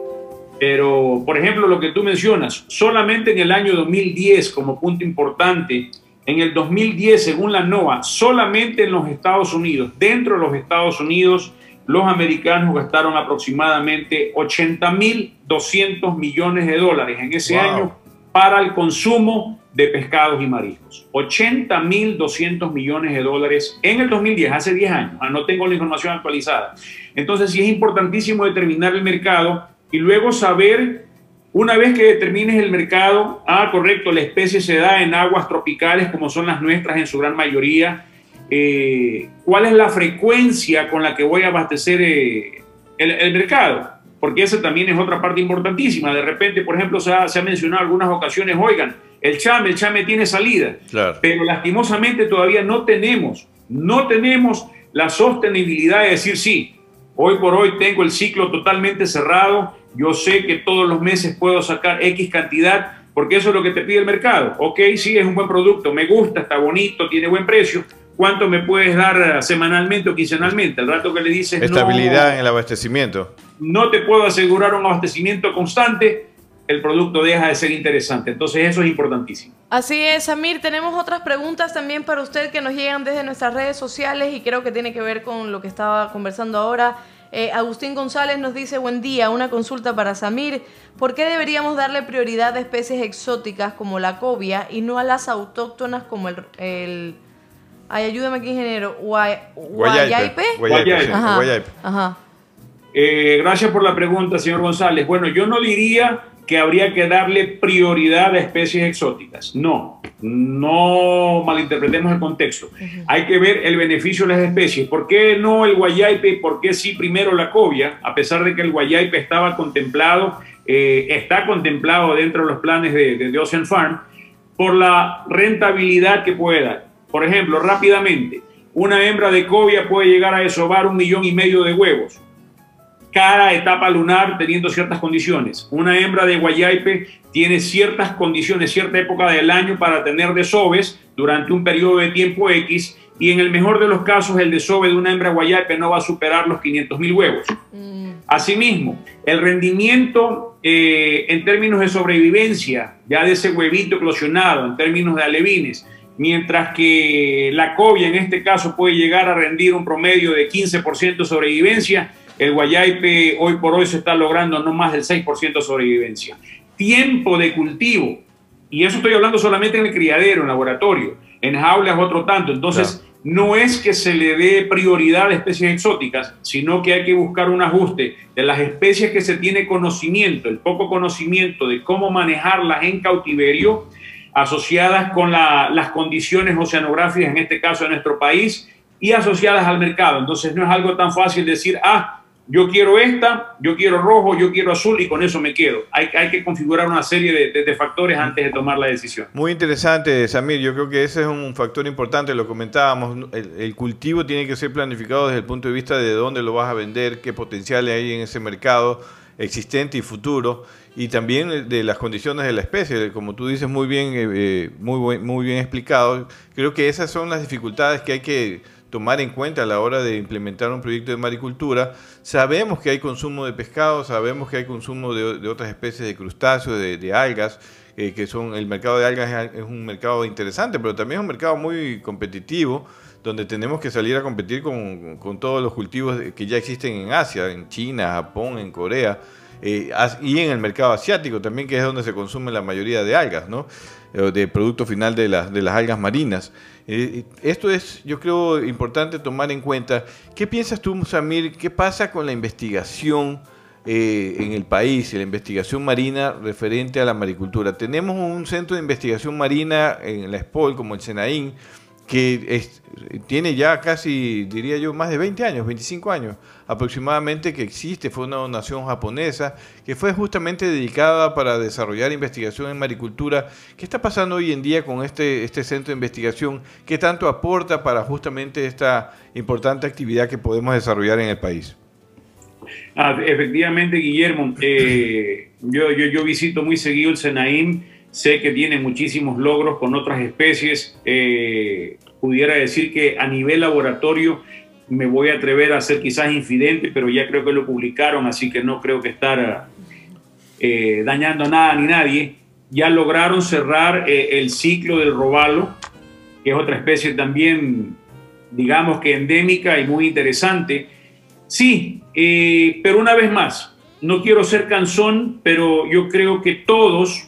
Pero, por ejemplo, lo que tú mencionas, solamente en el año 2010, como punto importante, en el 2010, según la NOAA, solamente en los Estados Unidos, dentro de los Estados Unidos, los americanos gastaron aproximadamente 80.200 millones de dólares en ese año para el consumo de pescados y mariscos. 80.200 millones de dólares en el 2010, hace 10 años. Ah, no tengo la información actualizada. Entonces sí es importantísimo determinar el mercado y luego saber una vez que determines el mercado, ah, correcto, la especie se da en aguas tropicales como son las nuestras en su gran mayoría. Eh, ¿Cuál es la frecuencia con la que voy a abastecer eh, el, mercado? Porque esa también es otra parte importantísima. De repente, por ejemplo, se ha, mencionado algunas ocasiones, oigan, el chame, el chame tiene salida, pero lastimosamente todavía no tenemos, no tenemos la sostenibilidad de decir sí. Hoy por hoy tengo el ciclo totalmente cerrado, yo sé que todos los meses puedo sacar X cantidad porque eso es lo que te pide el mercado. Ok, sí, es un buen producto, me gusta, está bonito, tiene buen precio. ¿Cuánto me puedes dar semanalmente o quincenalmente? Al rato que le dices... Estabilidad en el abastecimiento. No te puedo asegurar un abastecimiento constante, el producto deja de ser interesante. Entonces eso es importantísimo. Así es, Samir. Tenemos otras preguntas también para usted que nos llegan desde nuestras redes sociales y creo que tiene que ver con lo que estaba conversando ahora. Eh, Agustín González nos dice, buen día, una consulta para Samir. ¿Por qué deberíamos darle prioridad a especies exóticas como la cobia y no a las autóctonas como el... ay, ayúdame aquí, ingeniero. Guayaipe. Guayaipe. Ajá. Eh, gracias por la pregunta, señor González. Bueno, yo no diría que habría que darle prioridad a especies exóticas. No, no malinterpretemos el contexto. Hay que ver el beneficio de las especies. ¿Por qué no el guayaipe? ¿Por qué sí primero la cobia? A pesar de que el guayaipe estaba contemplado, eh, está contemplado dentro de los planes de, de, Ocean Farm, por la rentabilidad que puede dar. Por ejemplo, rápidamente, una hembra de cobia puede llegar a desovar un millón y medio de huevos cada etapa lunar teniendo ciertas condiciones. Una hembra de guayaipe tiene ciertas condiciones, cierta época del año para tener desoves durante un periodo de tiempo X y en el mejor de los casos el desove de una hembra guayaipe no va a superar los 500 mil huevos. Mm. Asimismo, el rendimiento eh, en términos de sobrevivencia, ya de ese huevito eclosionado, en términos de alevines, mientras que la cobia en este caso puede llegar a rendir un promedio de 15% de sobrevivencia, el guayaipe hoy por hoy se está logrando no más del 6% de sobrevivencia. Tiempo de cultivo, y eso estoy hablando solamente en el criadero, en laboratorio, en jaulas otro tanto. Entonces, no es que se le dé prioridad a especies exóticas, sino que hay que buscar un ajuste de las especies que se tiene conocimiento, el poco conocimiento de cómo manejarlas en cautiverio, asociadas con las condiciones oceanográficas, en este caso de nuestro país, y asociadas al mercado. Entonces no es algo tan fácil decir, ah, yo quiero esta, yo quiero rojo, yo quiero azul y con eso me quedo. Hay, que configurar una serie de, factores antes de tomar la decisión. Muy interesante, Samir. Yo creo que ese es un factor importante, lo comentábamos. El, cultivo tiene que ser planificado desde el punto de vista de dónde lo vas a vender, qué potencial hay en ese mercado existente y futuro y también de las condiciones de la especie, como tú dices muy bien, eh, eh, muy, muy bien explicado. Creo que esas son las dificultades que hay que tomar en cuenta a la hora de implementar un proyecto de maricultura. Sabemos que hay consumo de pescado, sabemos que hay consumo de, otras especies de crustáceos, de, algas, eh, que son el mercado de algas es, un mercado interesante, pero también es un mercado muy competitivo, donde tenemos que salir a competir con, todos los cultivos que ya existen en Asia, en China, Japón, en Corea. Eh, y en el mercado asiático también, que es donde se consume la mayoría de algas, ¿no? Eh, de producto final de, de las algas marinas. Eh, esto es, yo creo, importante tomar en cuenta. ¿Qué piensas tú, Samir? ¿Qué pasa con la investigación en el país, la investigación marina referente a la maricultura? Tenemos un centro de investigación marina en la SPOL, como el SENAIN, que tiene ya casi, diría yo, más de 20 años, 25 años aproximadamente que existe, fue una donación japonesa que fue justamente dedicada para desarrollar investigación en maricultura. ¿Qué está pasando hoy en día con este, este centro de investigación? ¿Qué tanto aporta para justamente esta importante actividad que podemos desarrollar en el país? Ah, efectivamente, Guillermo, eh, yo, yo, yo visito muy seguido el Senaín sé que tiene muchísimos logros con otras especies. Eh, pudiera decir que a nivel laboratorio me voy a atrever a ser quizás infidente, pero ya creo que lo publicaron, así que no creo que estar eh, dañando a nada ni nadie. Ya lograron cerrar eh, el ciclo del robalo, que es otra especie también, digamos que endémica y muy interesante. Sí, pero una vez más, no quiero ser cansón, pero yo creo que todos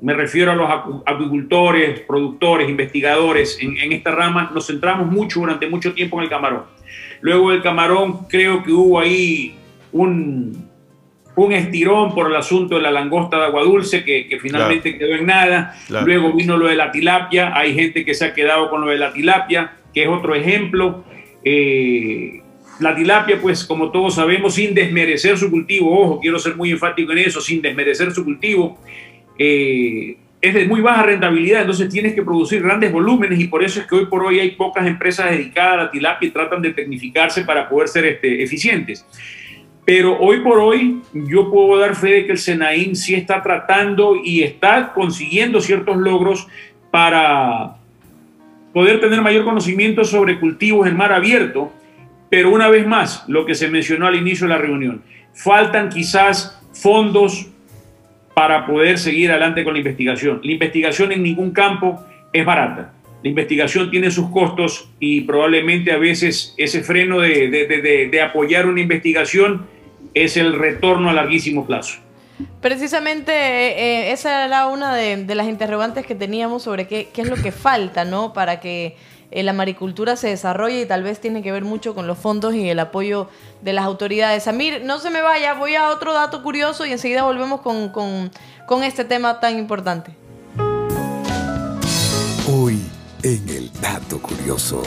me refiero a los agricultores, productores, investigadores en, esta rama, nos centramos mucho durante mucho tiempo en el camarón. Luego del camarón creo que hubo ahí un, un estirón por el asunto de la langosta de agua dulce que, finalmente quedó en nada. Luego vino lo de la tilapia, hay gente que se ha quedado con lo de la tilapia, que es otro ejemplo. Eh, la tilapia, pues como todos sabemos, sin desmerecer su cultivo, ojo, quiero ser muy enfático en eso, sin desmerecer su cultivo, eh, es de muy baja rentabilidad, entonces tienes que producir grandes volúmenes y por eso es que hoy por hoy hay pocas empresas dedicadas a la tilapia y tratan de tecnificarse para poder ser este, eficientes. Pero hoy por hoy yo puedo dar fe de que el Senaín sí está tratando y está consiguiendo ciertos logros para poder tener mayor conocimiento sobre cultivos en mar abierto. Pero una vez más, lo que se mencionó al inicio de la reunión, faltan quizás fondos para poder seguir adelante con la investigación. La investigación en ningún campo es barata. La investigación tiene sus costos y probablemente a veces ese freno de, apoyar una investigación es el retorno a larguísimo plazo. Precisamente eh, esa era una de, las interrogantes que teníamos sobre qué, qué es lo que falta, ¿no? Para que eh, la maricultura se desarrolla y tal vez tiene que ver mucho con los fondos y el apoyo de las autoridades. Amir, no se me vaya, voy a otro dato curioso y enseguida volvemos con, con este tema tan importante. Hoy en el dato curioso.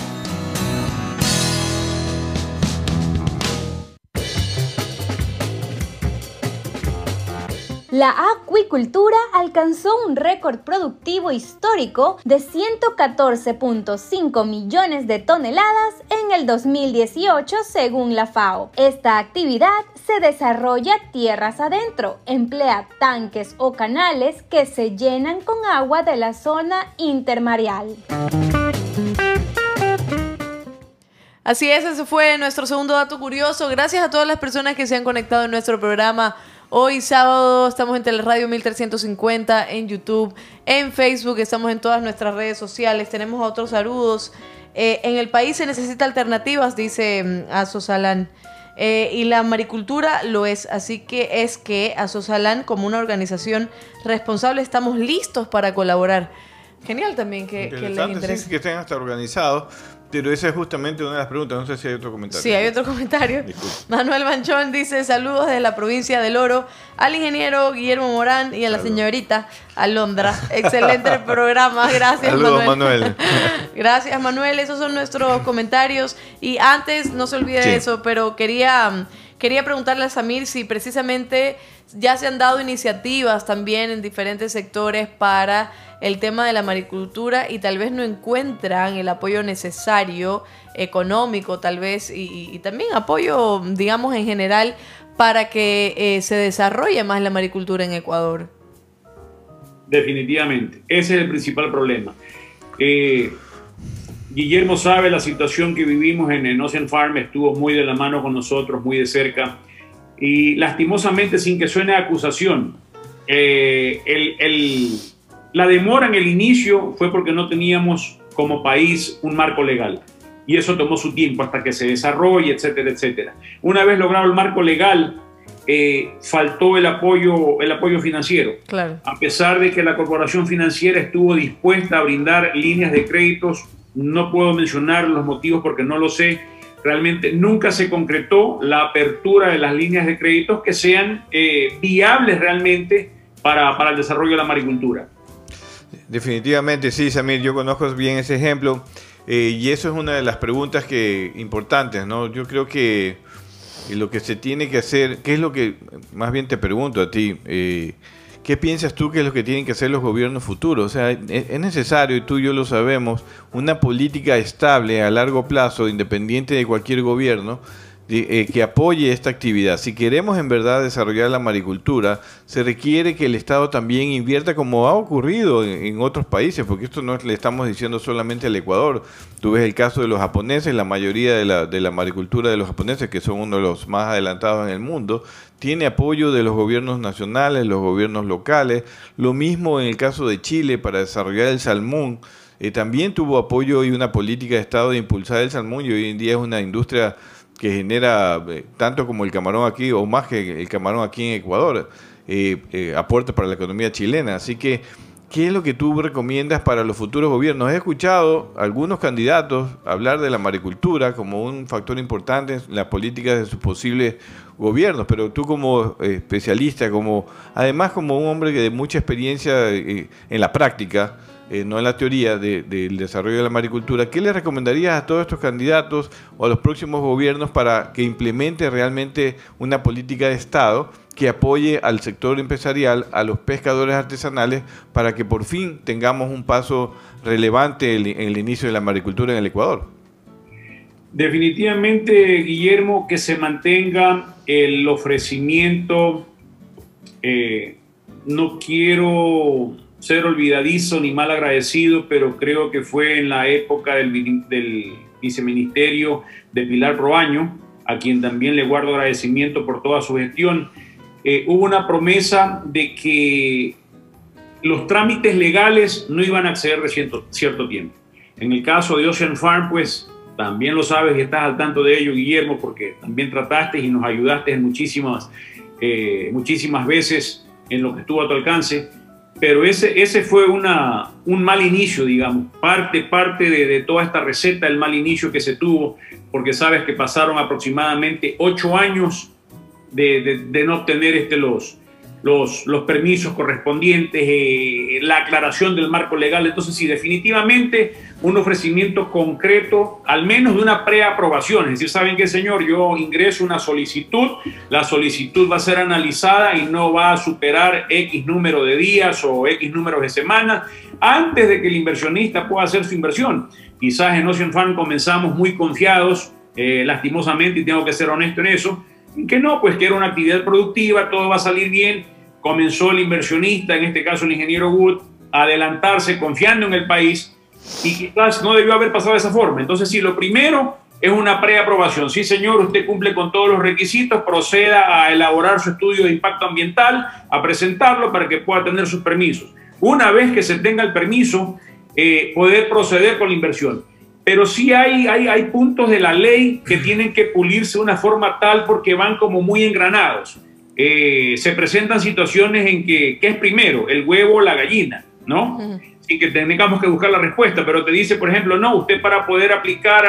La acuicultura alcanzó un récord productivo histórico de 114.5 millones de toneladas en el 2018 según la FAO. Esta actividad se desarrolla tierras adentro, emplea tanques o canales que se llenan con agua de la zona intermareal. Así es, ese fue nuestro segundo dato curioso. Gracias a todas las personas que se han conectado en nuestro programa. Hoy sábado estamos en Teleradio 1350, en YouTube, en Facebook, estamos en todas nuestras redes sociales, tenemos otros saludos. Eh, en el país se necesita alternativas, dice mm, Asosalán. Eh, y la maricultura lo es, así que es que Asosalán, como una organización responsable, estamos listos para colaborar. Genial también que, que les interese. que estén hasta organizados Pero esa es justamente una de las preguntas. No sé si hay otro comentario. Sí, hay otro comentario. Manuel Manchón dice: Saludos de la provincia del Oro al ingeniero Guillermo Morán y a la señorita Alondra. Excelente programa. Gracias, Saludos, Manuel. Gracias, Manuel. Esos son nuestros comentarios. Y antes, no se olvide de eso, pero quería, quería preguntarle a Samir si precisamente ya se han dado iniciativas también en diferentes sectores para el tema de la maricultura y tal vez no encuentran el apoyo necesario, económico tal vez, y, también apoyo, digamos, en general, para que eh, se desarrolle más la maricultura en Ecuador. Definitivamente, ese es el principal problema. Eh, Guillermo sabe la situación que vivimos en Ocean Farm, estuvo muy de la mano con nosotros, muy de cerca, y lastimosamente, sin que suene acusación, eh, el la demora en el inicio fue porque no teníamos como país un marco legal y eso tomó su tiempo hasta que se desarrolle, etcétera, etcétera. Una vez logrado el marco legal, eh, faltó el apoyo, el apoyo financiero. Claro. A pesar de que la corporación financiera estuvo dispuesta a brindar líneas de créditos, no puedo mencionar los motivos porque no lo sé. Realmente nunca se concretó la apertura de las líneas de créditos que sean eh, viables realmente para, para el desarrollo de la maricultura. Definitivamente, sí, Samir, yo conozco bien ese ejemplo eh, y eso es una de las preguntas que importantes, ¿no? Yo creo que lo que se tiene que hacer, ¿qué es lo que, más bien te pregunto a ti, eh, ¿qué piensas tú que es lo que tienen que hacer los gobiernos futuros? O sea, es necesario, y tú y yo lo sabemos, una política estable a largo plazo, independiente de cualquier gobierno, eh, que apoye esta actividad. Si queremos en verdad desarrollar la maricultura, se requiere que el Estado también invierta como ha ocurrido en, otros países, porque esto no le estamos diciendo solamente al Ecuador. Tú ves el caso de los japoneses, la mayoría de la, de la maricultura de los japoneses, que son uno de los más adelantados en el mundo, tiene apoyo de los gobiernos nacionales, los gobiernos locales. Lo mismo en el caso de Chile para desarrollar el salmón. Eh, también tuvo apoyo y una política de Estado de impulsar el salmón y hoy en día es una industria que genera eh, tanto como el camarón aquí o más que el camarón aquí en Ecuador, eh, eh, aporta para la economía chilena. Así que, ¿qué es lo que tú recomiendas para los futuros gobiernos? He escuchado algunos candidatos hablar de la maricultura como un factor importante en las políticas de sus posibles gobiernos, pero tú como especialista, como además como un hombre de mucha experiencia en la práctica, eh, no en la teoría del desarrollo de la maricultura, ¿qué le recomendarías a todos estos candidatos o a los próximos gobiernos para que implemente realmente una política de Estado que apoye al sector empresarial, a los pescadores artesanales, para que por fin tengamos un paso relevante en el inicio de la maricultura en el Ecuador? Definitivamente, Guillermo, que se mantenga el ofrecimiento. Eh, no quiero ser olvidadizo ni mal agradecido, pero creo que fue en la época del, viceministerio de Pilar Proaño, a quien también le guardo agradecimiento por toda su gestión. Eh, hubo una promesa de que los trámites legales no iban a acceder de cierto, cierto tiempo. En el caso de Ocean Farm, pues también lo sabes y estás al tanto de ello, Guillermo, porque también trataste y nos ayudaste en muchísimas, eh, muchísimas veces en lo que estuvo a tu alcance pero ese, ese fue una, un mal inicio, digamos, parte, parte de, toda esta receta, el mal inicio que se tuvo, porque sabes que pasaron aproximadamente ocho años de, no obtener este, los, los, los permisos correspondientes, eh, la aclaración del marco legal. Entonces, sí, definitivamente un ofrecimiento concreto, al menos de una preaprobación. Es decir, ¿saben qué, señor? Yo ingreso una solicitud, la solicitud va a ser analizada y no va a superar X número de días o X número de semanas antes de que el inversionista pueda hacer su inversión. Quizás en Ocean Fund comenzamos muy confiados, eh, lastimosamente, y tengo que ser honesto en eso, que no, pues que era una actividad productiva, todo va a salir bien. Comenzó el inversionista, en este caso el ingeniero Wood, a adelantarse confiando en el país y quizás no debió haber pasado de esa forma. Entonces, sí, lo primero es una preaprobación. Sí, señor, usted cumple con todos los requisitos, proceda a elaborar su estudio de impacto ambiental, a presentarlo para que pueda tener sus permisos. Una vez que se tenga el permiso, eh, poder proceder con la inversión pero sí hay, hay, hay puntos de la ley que tienen que pulirse de una forma tal porque van como muy engranados. Eh, se presentan situaciones en que, ¿qué es primero? El huevo o la gallina, ¿no? y que tengamos que buscar la respuesta, pero te dice, por ejemplo, no, usted para poder aplicar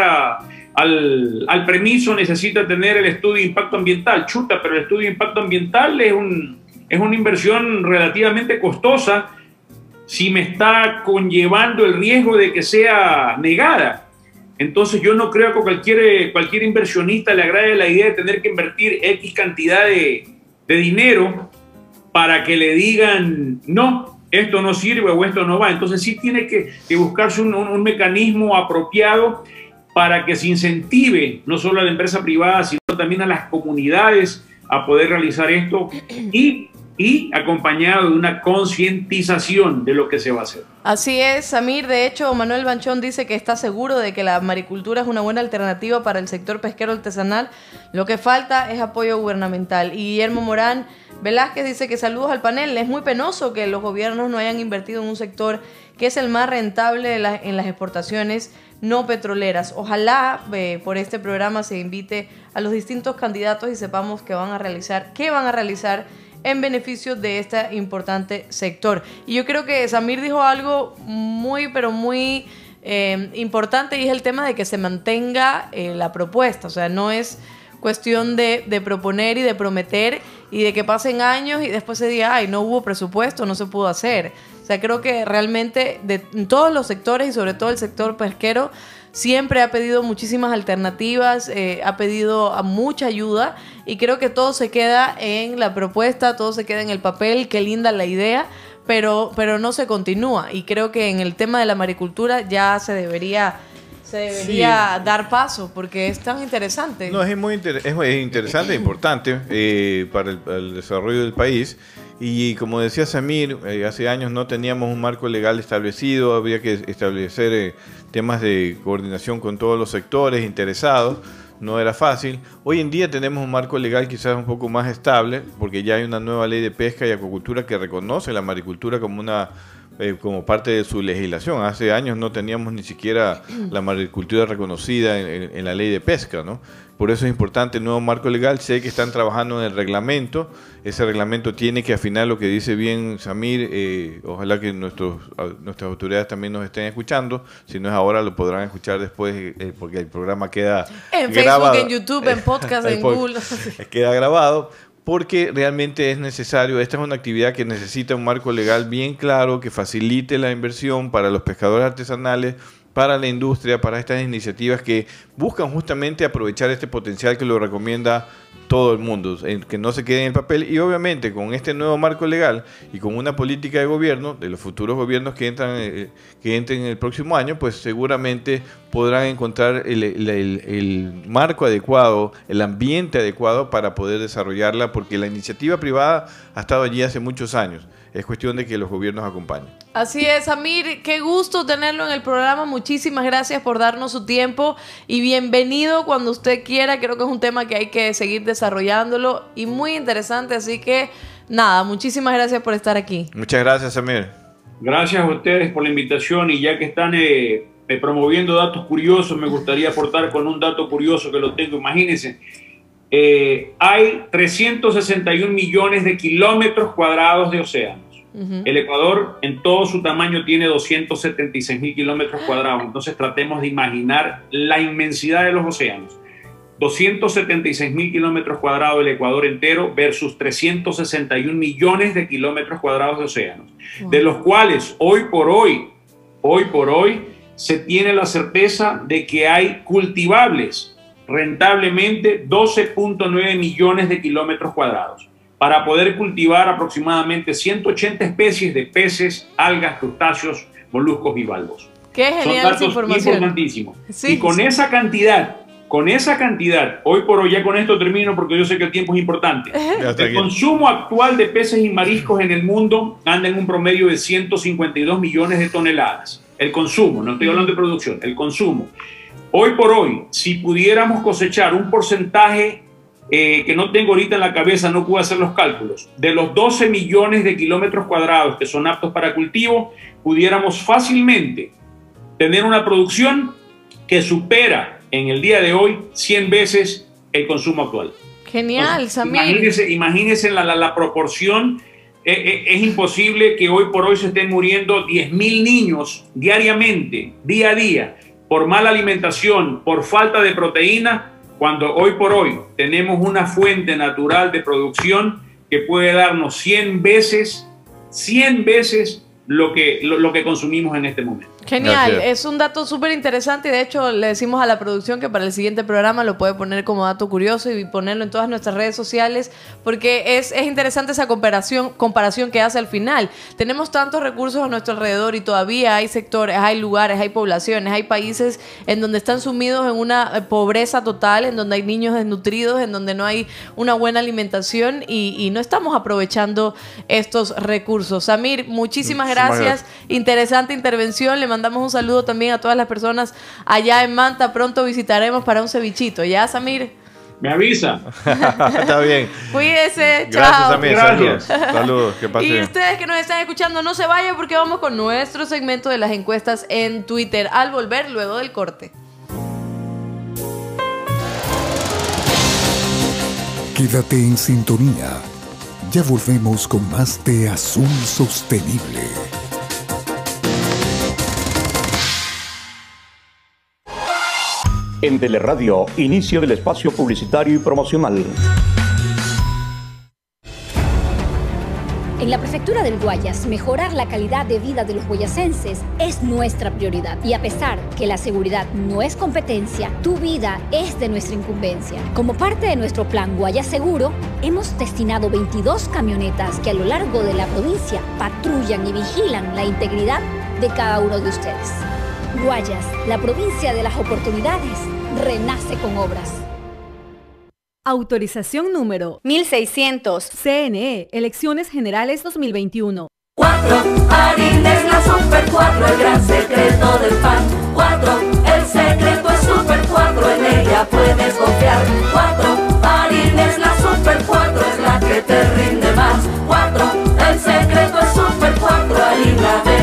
al, al, permiso necesita tener el estudio de impacto ambiental. Chuta, pero el estudio de impacto ambiental es, un, es una inversión relativamente costosa si me está conllevando el riesgo de que sea negada. Entonces yo no creo que cualquier, cualquier inversionista le agrade la idea de tener que invertir X cantidad de, de dinero para que le digan, no, esto no sirve o esto no va. Entonces sí tiene que, buscarse un, un, mecanismo apropiado para que se incentive no solo a la empresa privada, sino también a las comunidades a poder realizar esto y y acompañado de una concientización de lo que se va a hacer. Así es, Samir. De hecho, Manuel Banchón dice que está seguro de que la maricultura es una buena alternativa para el sector pesquero artesanal. Lo que falta es apoyo gubernamental. Y Guillermo Morán Velázquez dice que saludos al panel. Es muy penoso que los gobiernos no hayan invertido en un sector que es el más rentable en las exportaciones no petroleras. Ojalá eh, por este programa se invite a los distintos candidatos y sepamos que van a realizar, qué van a realizar en beneficio de este importante sector. Y yo creo que Samir dijo algo muy, pero muy eh, importante y es el tema de que se mantenga eh, la propuesta. O sea, no es cuestión de, proponer y de prometer y de que pasen años y después se diga, ay, no hubo presupuesto, no se pudo hacer. O sea, creo que realmente de todos los sectores y sobre todo el sector pesquero, siempre ha pedido muchísimas alternativas, eh, ha pedido mucha ayuda y creo que todo se queda en la propuesta, todo se queda en el papel, qué linda la idea, pero, pero no se continúa y creo que en el tema de la maricultura ya se debería se debería dar paso porque es tan interesante. No, es muy es interesante e importante eh, para el, desarrollo del país. Y como decía Samir, eh, hace años no teníamos un marco legal establecido, había que establecer temas de coordinación con todos los sectores interesados, no era fácil. Hoy en día tenemos un marco legal quizás un poco más estable, porque ya hay una nueva ley de pesca y acuacultura que reconoce la maricultura como una eh, como parte de su legislación. Hace años no teníamos ni siquiera la maricultura reconocida en, en la ley de pesca, ¿no? Por eso es importante el nuevo marco legal. Sé que están trabajando en el reglamento. Ese reglamento tiene que afinar lo que dice bien Samir. Eh, ojalá que nuestros, nuestras autoridades también nos estén escuchando. Si no es ahora, lo podrán escuchar después eh, porque el programa queda en Facebook, en YouTube, en podcast, en Google. queda grabado porque realmente es necesario, esta es una actividad que necesita un marco legal bien claro, que facilite la inversión para los pescadores artesanales, para la industria, para estas iniciativas que buscan justamente aprovechar este potencial que lo recomienda todo el mundo, que no se quede en el papel y obviamente con este nuevo marco legal y con una política de gobierno, de los futuros gobiernos que entran eh, que entren en el próximo año, pues seguramente podrán encontrar el, el, marco adecuado, el ambiente adecuado para poder desarrollarla, porque la iniciativa privada ha estado allí hace muchos años. Es cuestión de que los gobiernos acompañen. Así es, Amir, qué gusto tenerlo en el programa. Muchísimas gracias por darnos su tiempo y bienvenido cuando usted quiera. Creo que es un tema que hay que seguir desarrollándolo y muy interesante. Así que nada, muchísimas gracias por estar aquí. Muchas gracias, Amir. Gracias a ustedes por la invitación y ya que están eh, eh, promoviendo datos curiosos, me gustaría aportar con un dato curioso que lo tengo. Imagínense, eh, hay 361 millones de kilómetros cuadrados de océanos. El Ecuador en todo su tamaño tiene 276 mil kilómetros cuadrados. Entonces tratemos de imaginar la inmensidad de los océanos. 276 mil kilómetros cuadrados del Ecuador entero versus 361 millones de kilómetros cuadrados de océanos, de los cuales hoy por hoy, hoy por hoy, se tiene la certeza de que hay cultivables rentablemente 12.9 millones de kilómetros cuadrados para poder cultivar aproximadamente 180 especies de peces, algas, crustáceos, moluscos y bivalvos. Qué genial esa información. Importantísimo. y con esa cantidad, con esa cantidad, hoy por hoy ya con esto termino porque yo sé que el tiempo es importante. el consumo actual de peces y mariscos en el mundo anda en un promedio de 152 millones de toneladas. El consumo, no estoy hablando de producción, el consumo. Hoy por hoy, si pudiéramos cosechar un porcentaje eh, que no tengo ahorita en la cabeza, no puedo hacer los cálculos, de los 12 millones de kilómetros cuadrados que son aptos para cultivo, pudiéramos fácilmente tener una producción que supera en el día de hoy 100 veces el consumo actual. Genial, Samir. Imagínense, imagínense la, la, la proporción eh, eh, es imposible que hoy por hoy se estén muriendo 10.000 niños diariamente, día a día, por mala alimentación, por falta de proteína, cuando hoy por hoy tenemos una fuente natural de producción que puede darnos 100 veces, 100 veces lo que, lo que consumimos en este momento. Genial, es un dato súper interesante y de hecho le decimos a la producción que para el siguiente programa lo puede poner como dato curioso y ponerlo en todas nuestras redes sociales porque es, es interesante esa comparación, comparación que hace al final. Tenemos tantos recursos a nuestro alrededor y todavía hay sectores, hay lugares, hay poblaciones, hay países en donde están sumidos en una eh, pobreza total, en donde hay niños desnutridos, en donde no hay una buena alimentación y, no estamos aprovechando estos recursos. Samir, muchísimas, gracias. Interesante intervención. Le mandamos un saludo también a todas las personas allá en Manta. Pronto visitaremos para un cevichito. ¿Ya, Samir? Me avisa. Está bien. Cuídese. Gracias, chao. Samir. Saludos. Saludos. Que y ustedes que nos están escuchando, no se vayan porque vamos con nuestro segmento de las encuestas en Twitter al volver luego del corte. Quédate en sintonía. Ya volvemos con más de Azul Sostenible. En Teleradio, inicio del espacio publicitario y promocional. En la prefectura del Guayas, mejorar la calidad de vida de los guayasenses es nuestra prioridad. Y a pesar que la seguridad no es competencia, tu vida es de nuestra incumbencia. Como parte de nuestro plan Guayas Seguro, hemos destinado 22 camionetas que a lo largo de la provincia patrullan y vigilan la integridad de cada uno de ustedes. Guayas, la provincia de las oportunidades, renace con obras. Autorización número 1600. CNE, Elecciones Generales 2021. 4. Harines la Super 4, el gran secreto del pan. 4. El secreto es Super 4, en ella puedes confiar. 4. Harines la Super 4, es la que te rinde más. 4. El secreto es Super 4, harina de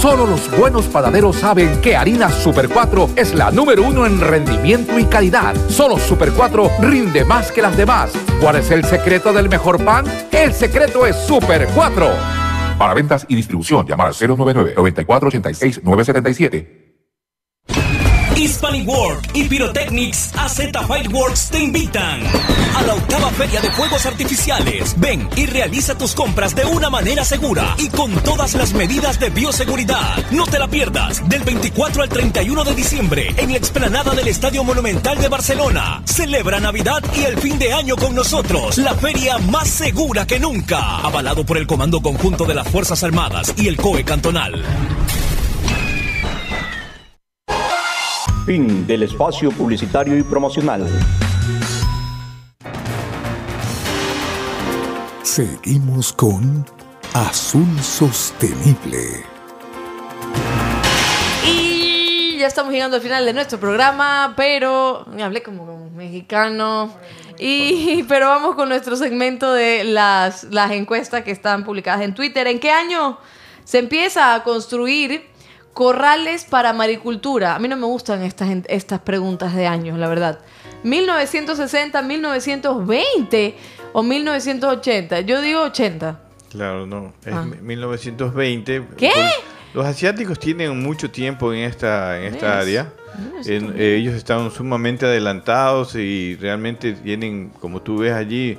Solo los buenos panaderos saben que harina Super 4 es la número uno en rendimiento y calidad. Solo Super 4 rinde más que las demás. ¿Cuál es el secreto del mejor pan? El secreto es Super 4. Para ventas y distribución, llamar al 099 9486 977 Hispanic World y Pyrotechnics AZ Fireworks te invitan a la octava feria de fuegos artificiales. Ven y realiza tus compras de una manera segura y con todas las medidas de bioseguridad. No te la pierdas del 24 al 31 de diciembre en la explanada del Estadio Monumental de Barcelona. Celebra Navidad y el fin de año con nosotros. La feria más segura que nunca. Avalado por el Comando Conjunto de las Fuerzas Armadas y el COE Cantonal. Fin del espacio publicitario y promocional. Seguimos con Azul Sostenible. Y ya estamos llegando al final de nuestro programa, pero me hablé como un mexicano. Y, pero vamos con nuestro segmento de las, las encuestas que están publicadas en Twitter. ¿En qué año se empieza a construir Corrales para maricultura. A mí no me gustan estas, estas preguntas de años, la verdad. 1960, 1920 o 1980. Yo digo 80. Claro, no. Es 1920. Ah. ¿Qué? Los asiáticos tienen mucho tiempo en esta, en esta área. Eh, ellos están sumamente adelantados y realmente tienen, como tú ves allí,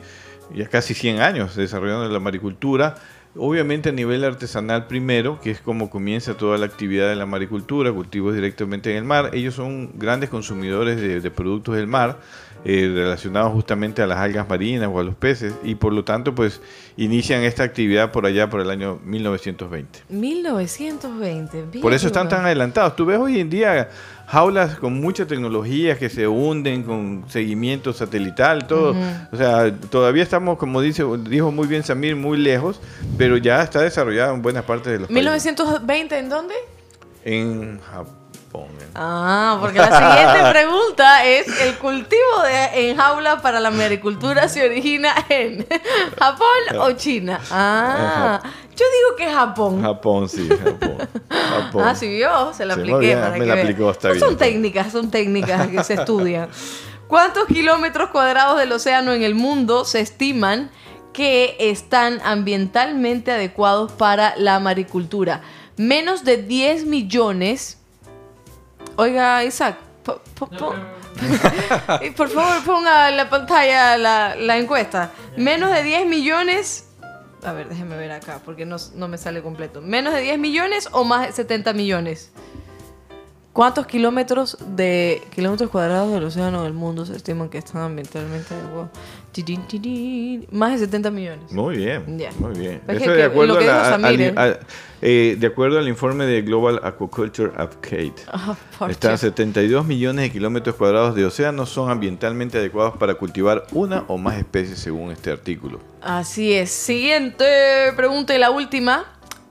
ya casi 100 años desarrollando la maricultura. Obviamente a nivel artesanal primero, que es como comienza toda la actividad de la maricultura, cultivos directamente en el mar. Ellos son grandes consumidores de, productos del mar, eh, relacionados justamente a las algas marinas o a los peces, y por lo tanto pues inician esta actividad por allá por el año 1920. 1920. Por eso están tan adelantados. Tú ves hoy en día jaulas con mucha tecnología que se hunden con seguimiento satelital, todo. O sea, todavía estamos, como dice, dijo muy bien Samir, muy lejos, pero ya está desarrollado en buenas partes de los ¿1920 en dónde? En Japón. Ah, porque la siguiente pregunta es, ¿el cultivo de, en jaula para la maricultura se origina en Japón o China? Ah, yo digo que Japón. Japón, sí, Japón. Ah, sí, vio, se la apliqué. me la aplicó, está bien. Son técnicas, son técnicas que se estudian. ¿Cuántos kilómetros cuadrados del océano en el mundo se estiman que están ambientalmente adecuados para la maricultura. Menos de 10 millones. Oiga, Isaac, por favor ponga en la pantalla la, la encuesta. Menos de 10 millones a ver, déjeme ver acá, porque no, no, me sale completo. ¿Menos de 10 millones o más de 70 millones? ¿Cuántos kilómetros de kilómetros cuadrados del océano del mundo se estiman que están ambientalmente adecuados? Más de 70 millones. Muy bien, muy bien. Eso de acuerdo, al, eh, de acuerdo al informe de Global Aquaculture Update. Oh, Están 72 millones de kilómetros cuadrados de océano son ambientalmente adecuados para cultivar una o más especies según este artículo. Así es. Siguiente pregunta y la última.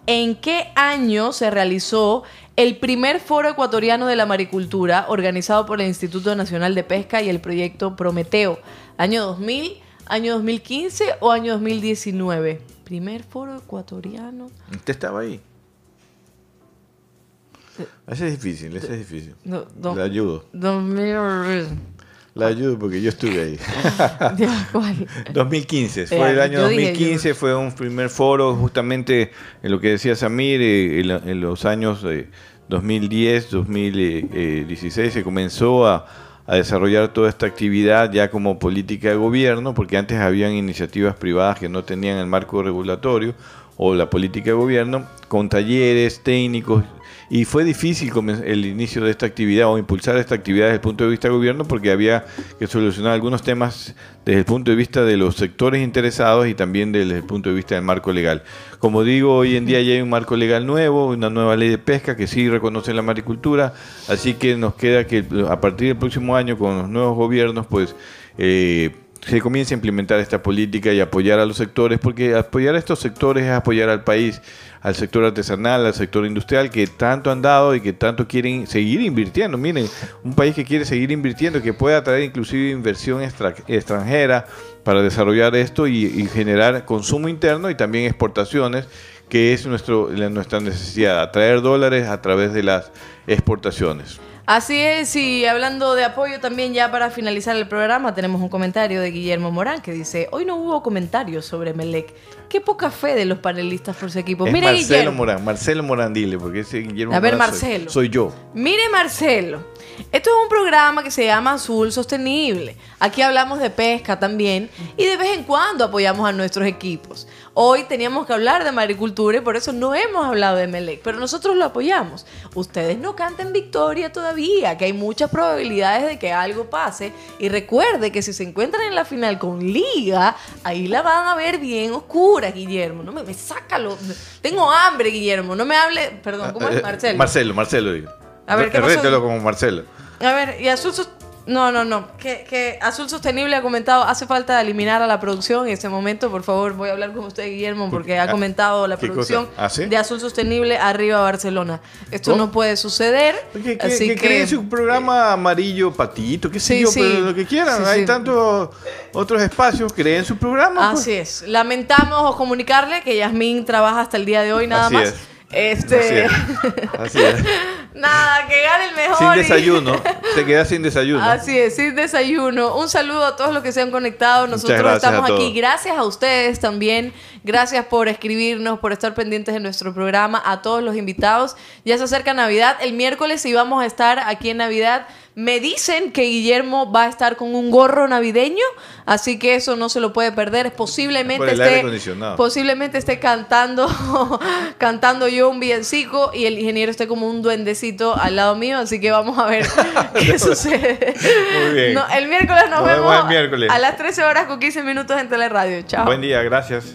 ¿En qué año se realizó el primer foro ecuatoriano de la maricultura organizado por el Instituto Nacional de Pesca y el proyecto Prometeo. ¿Año 2000, año 2015 o año 2019? Primer foro ecuatoriano. ¿Usted estaba ahí? Ese es difícil, ese es difícil. No, Le ayudo. 2000... La ayudo porque yo estuve ahí. 2015, fue el año 2015, fue un primer foro justamente en lo que decía Samir, eh, en, los años 2010, 2016 se comenzó a, a, desarrollar toda esta actividad ya como política de gobierno, porque antes habían iniciativas privadas que no tenían el marco regulatorio o la política de gobierno, con talleres técnicos y fue difícil el inicio de esta actividad o impulsar esta actividad desde el punto de vista del gobierno porque había que solucionar algunos temas desde el punto de vista de los sectores interesados y también desde el punto de vista del marco legal. Como digo, hoy en día ya hay un marco legal nuevo, una nueva ley de pesca que sí reconoce la maricultura, así que nos queda que a partir del próximo año con los nuevos gobiernos, pues... Eh, se comience a implementar esta política y apoyar a los sectores, porque apoyar a estos sectores es apoyar al país, al sector artesanal, al sector industrial, que tanto han dado y que tanto quieren seguir invirtiendo. Miren, un país que quiere seguir invirtiendo, que puede atraer inclusive inversión extranjera para desarrollar esto y, generar consumo interno y también exportaciones, que es nuestro, nuestra necesidad, atraer dólares a través de las exportaciones. Así es, y hablando de apoyo también ya para finalizar el programa, tenemos un comentario de Guillermo Morán que dice, hoy no hubo comentarios sobre Melec. Qué poca fe de los panelistas por su equipo. Mire Marcelo Morán, Marcelo Morán, dile, porque ese Guillermo A ver, Marcelo. soy yo. Mire Marcelo. Esto es un programa que se llama Azul Sostenible. Aquí hablamos de pesca también y de vez en cuando apoyamos a nuestros equipos. Hoy teníamos que hablar de maricultura y por eso no hemos hablado de Melec, pero nosotros lo apoyamos. Ustedes no canten victoria todavía, que hay muchas probabilidades de que algo pase. Y recuerde que si se encuentran en la final con Liga, ahí la van a ver bien oscura, Guillermo. No me, me sácalo. Tengo hambre, Guillermo. No me hable. Perdón, ¿cómo es eh, Marcelo? Marcelo, Marcelo. A ver, ¿qué pasó? como Marcelo. A ver, y Azul no, no, no. Que, Azul Sostenible ha comentado, hace falta eliminar a la producción en ese momento. Por favor, voy a hablar con usted, Guillermo, porque ha comentado la producción ¿Ah, de Azul Sostenible arriba Barcelona. Esto no puede suceder. Que, así que, creen su programa amarillo patito, qué sé yo, pero lo que quieran. Hay tantos otros espacios, creen su programa. Pues. Así es. Lamentamos comunicarle que Yasmín trabaja hasta el día de hoy nada más. Este. Así es. Nada, que gane el mejor. Sin desayuno. Se queda sin desayuno. Así es, sin desayuno. Un saludo a todos los que se han conectado. Nosotros estamos aquí. Gracias a ustedes también. Gracias por escribirnos, por estar pendientes de nuestro programa. A todos los invitados. Ya se acerca Navidad. El miércoles íbamos a estar aquí en Navidad. Me dicen que Guillermo va a estar con un gorro navideño, así que eso no se lo puede perder. Posiblemente esté, posiblemente esté cantando, cantando yo un villancico y el ingeniero esté como un duendecito al lado mío, así que vamos a ver qué sucede. Muy bien. el miércoles nos, vemos, miércoles. a las 13 horas con 15 minutos en Teleradio. Chao. Buen día, gracias.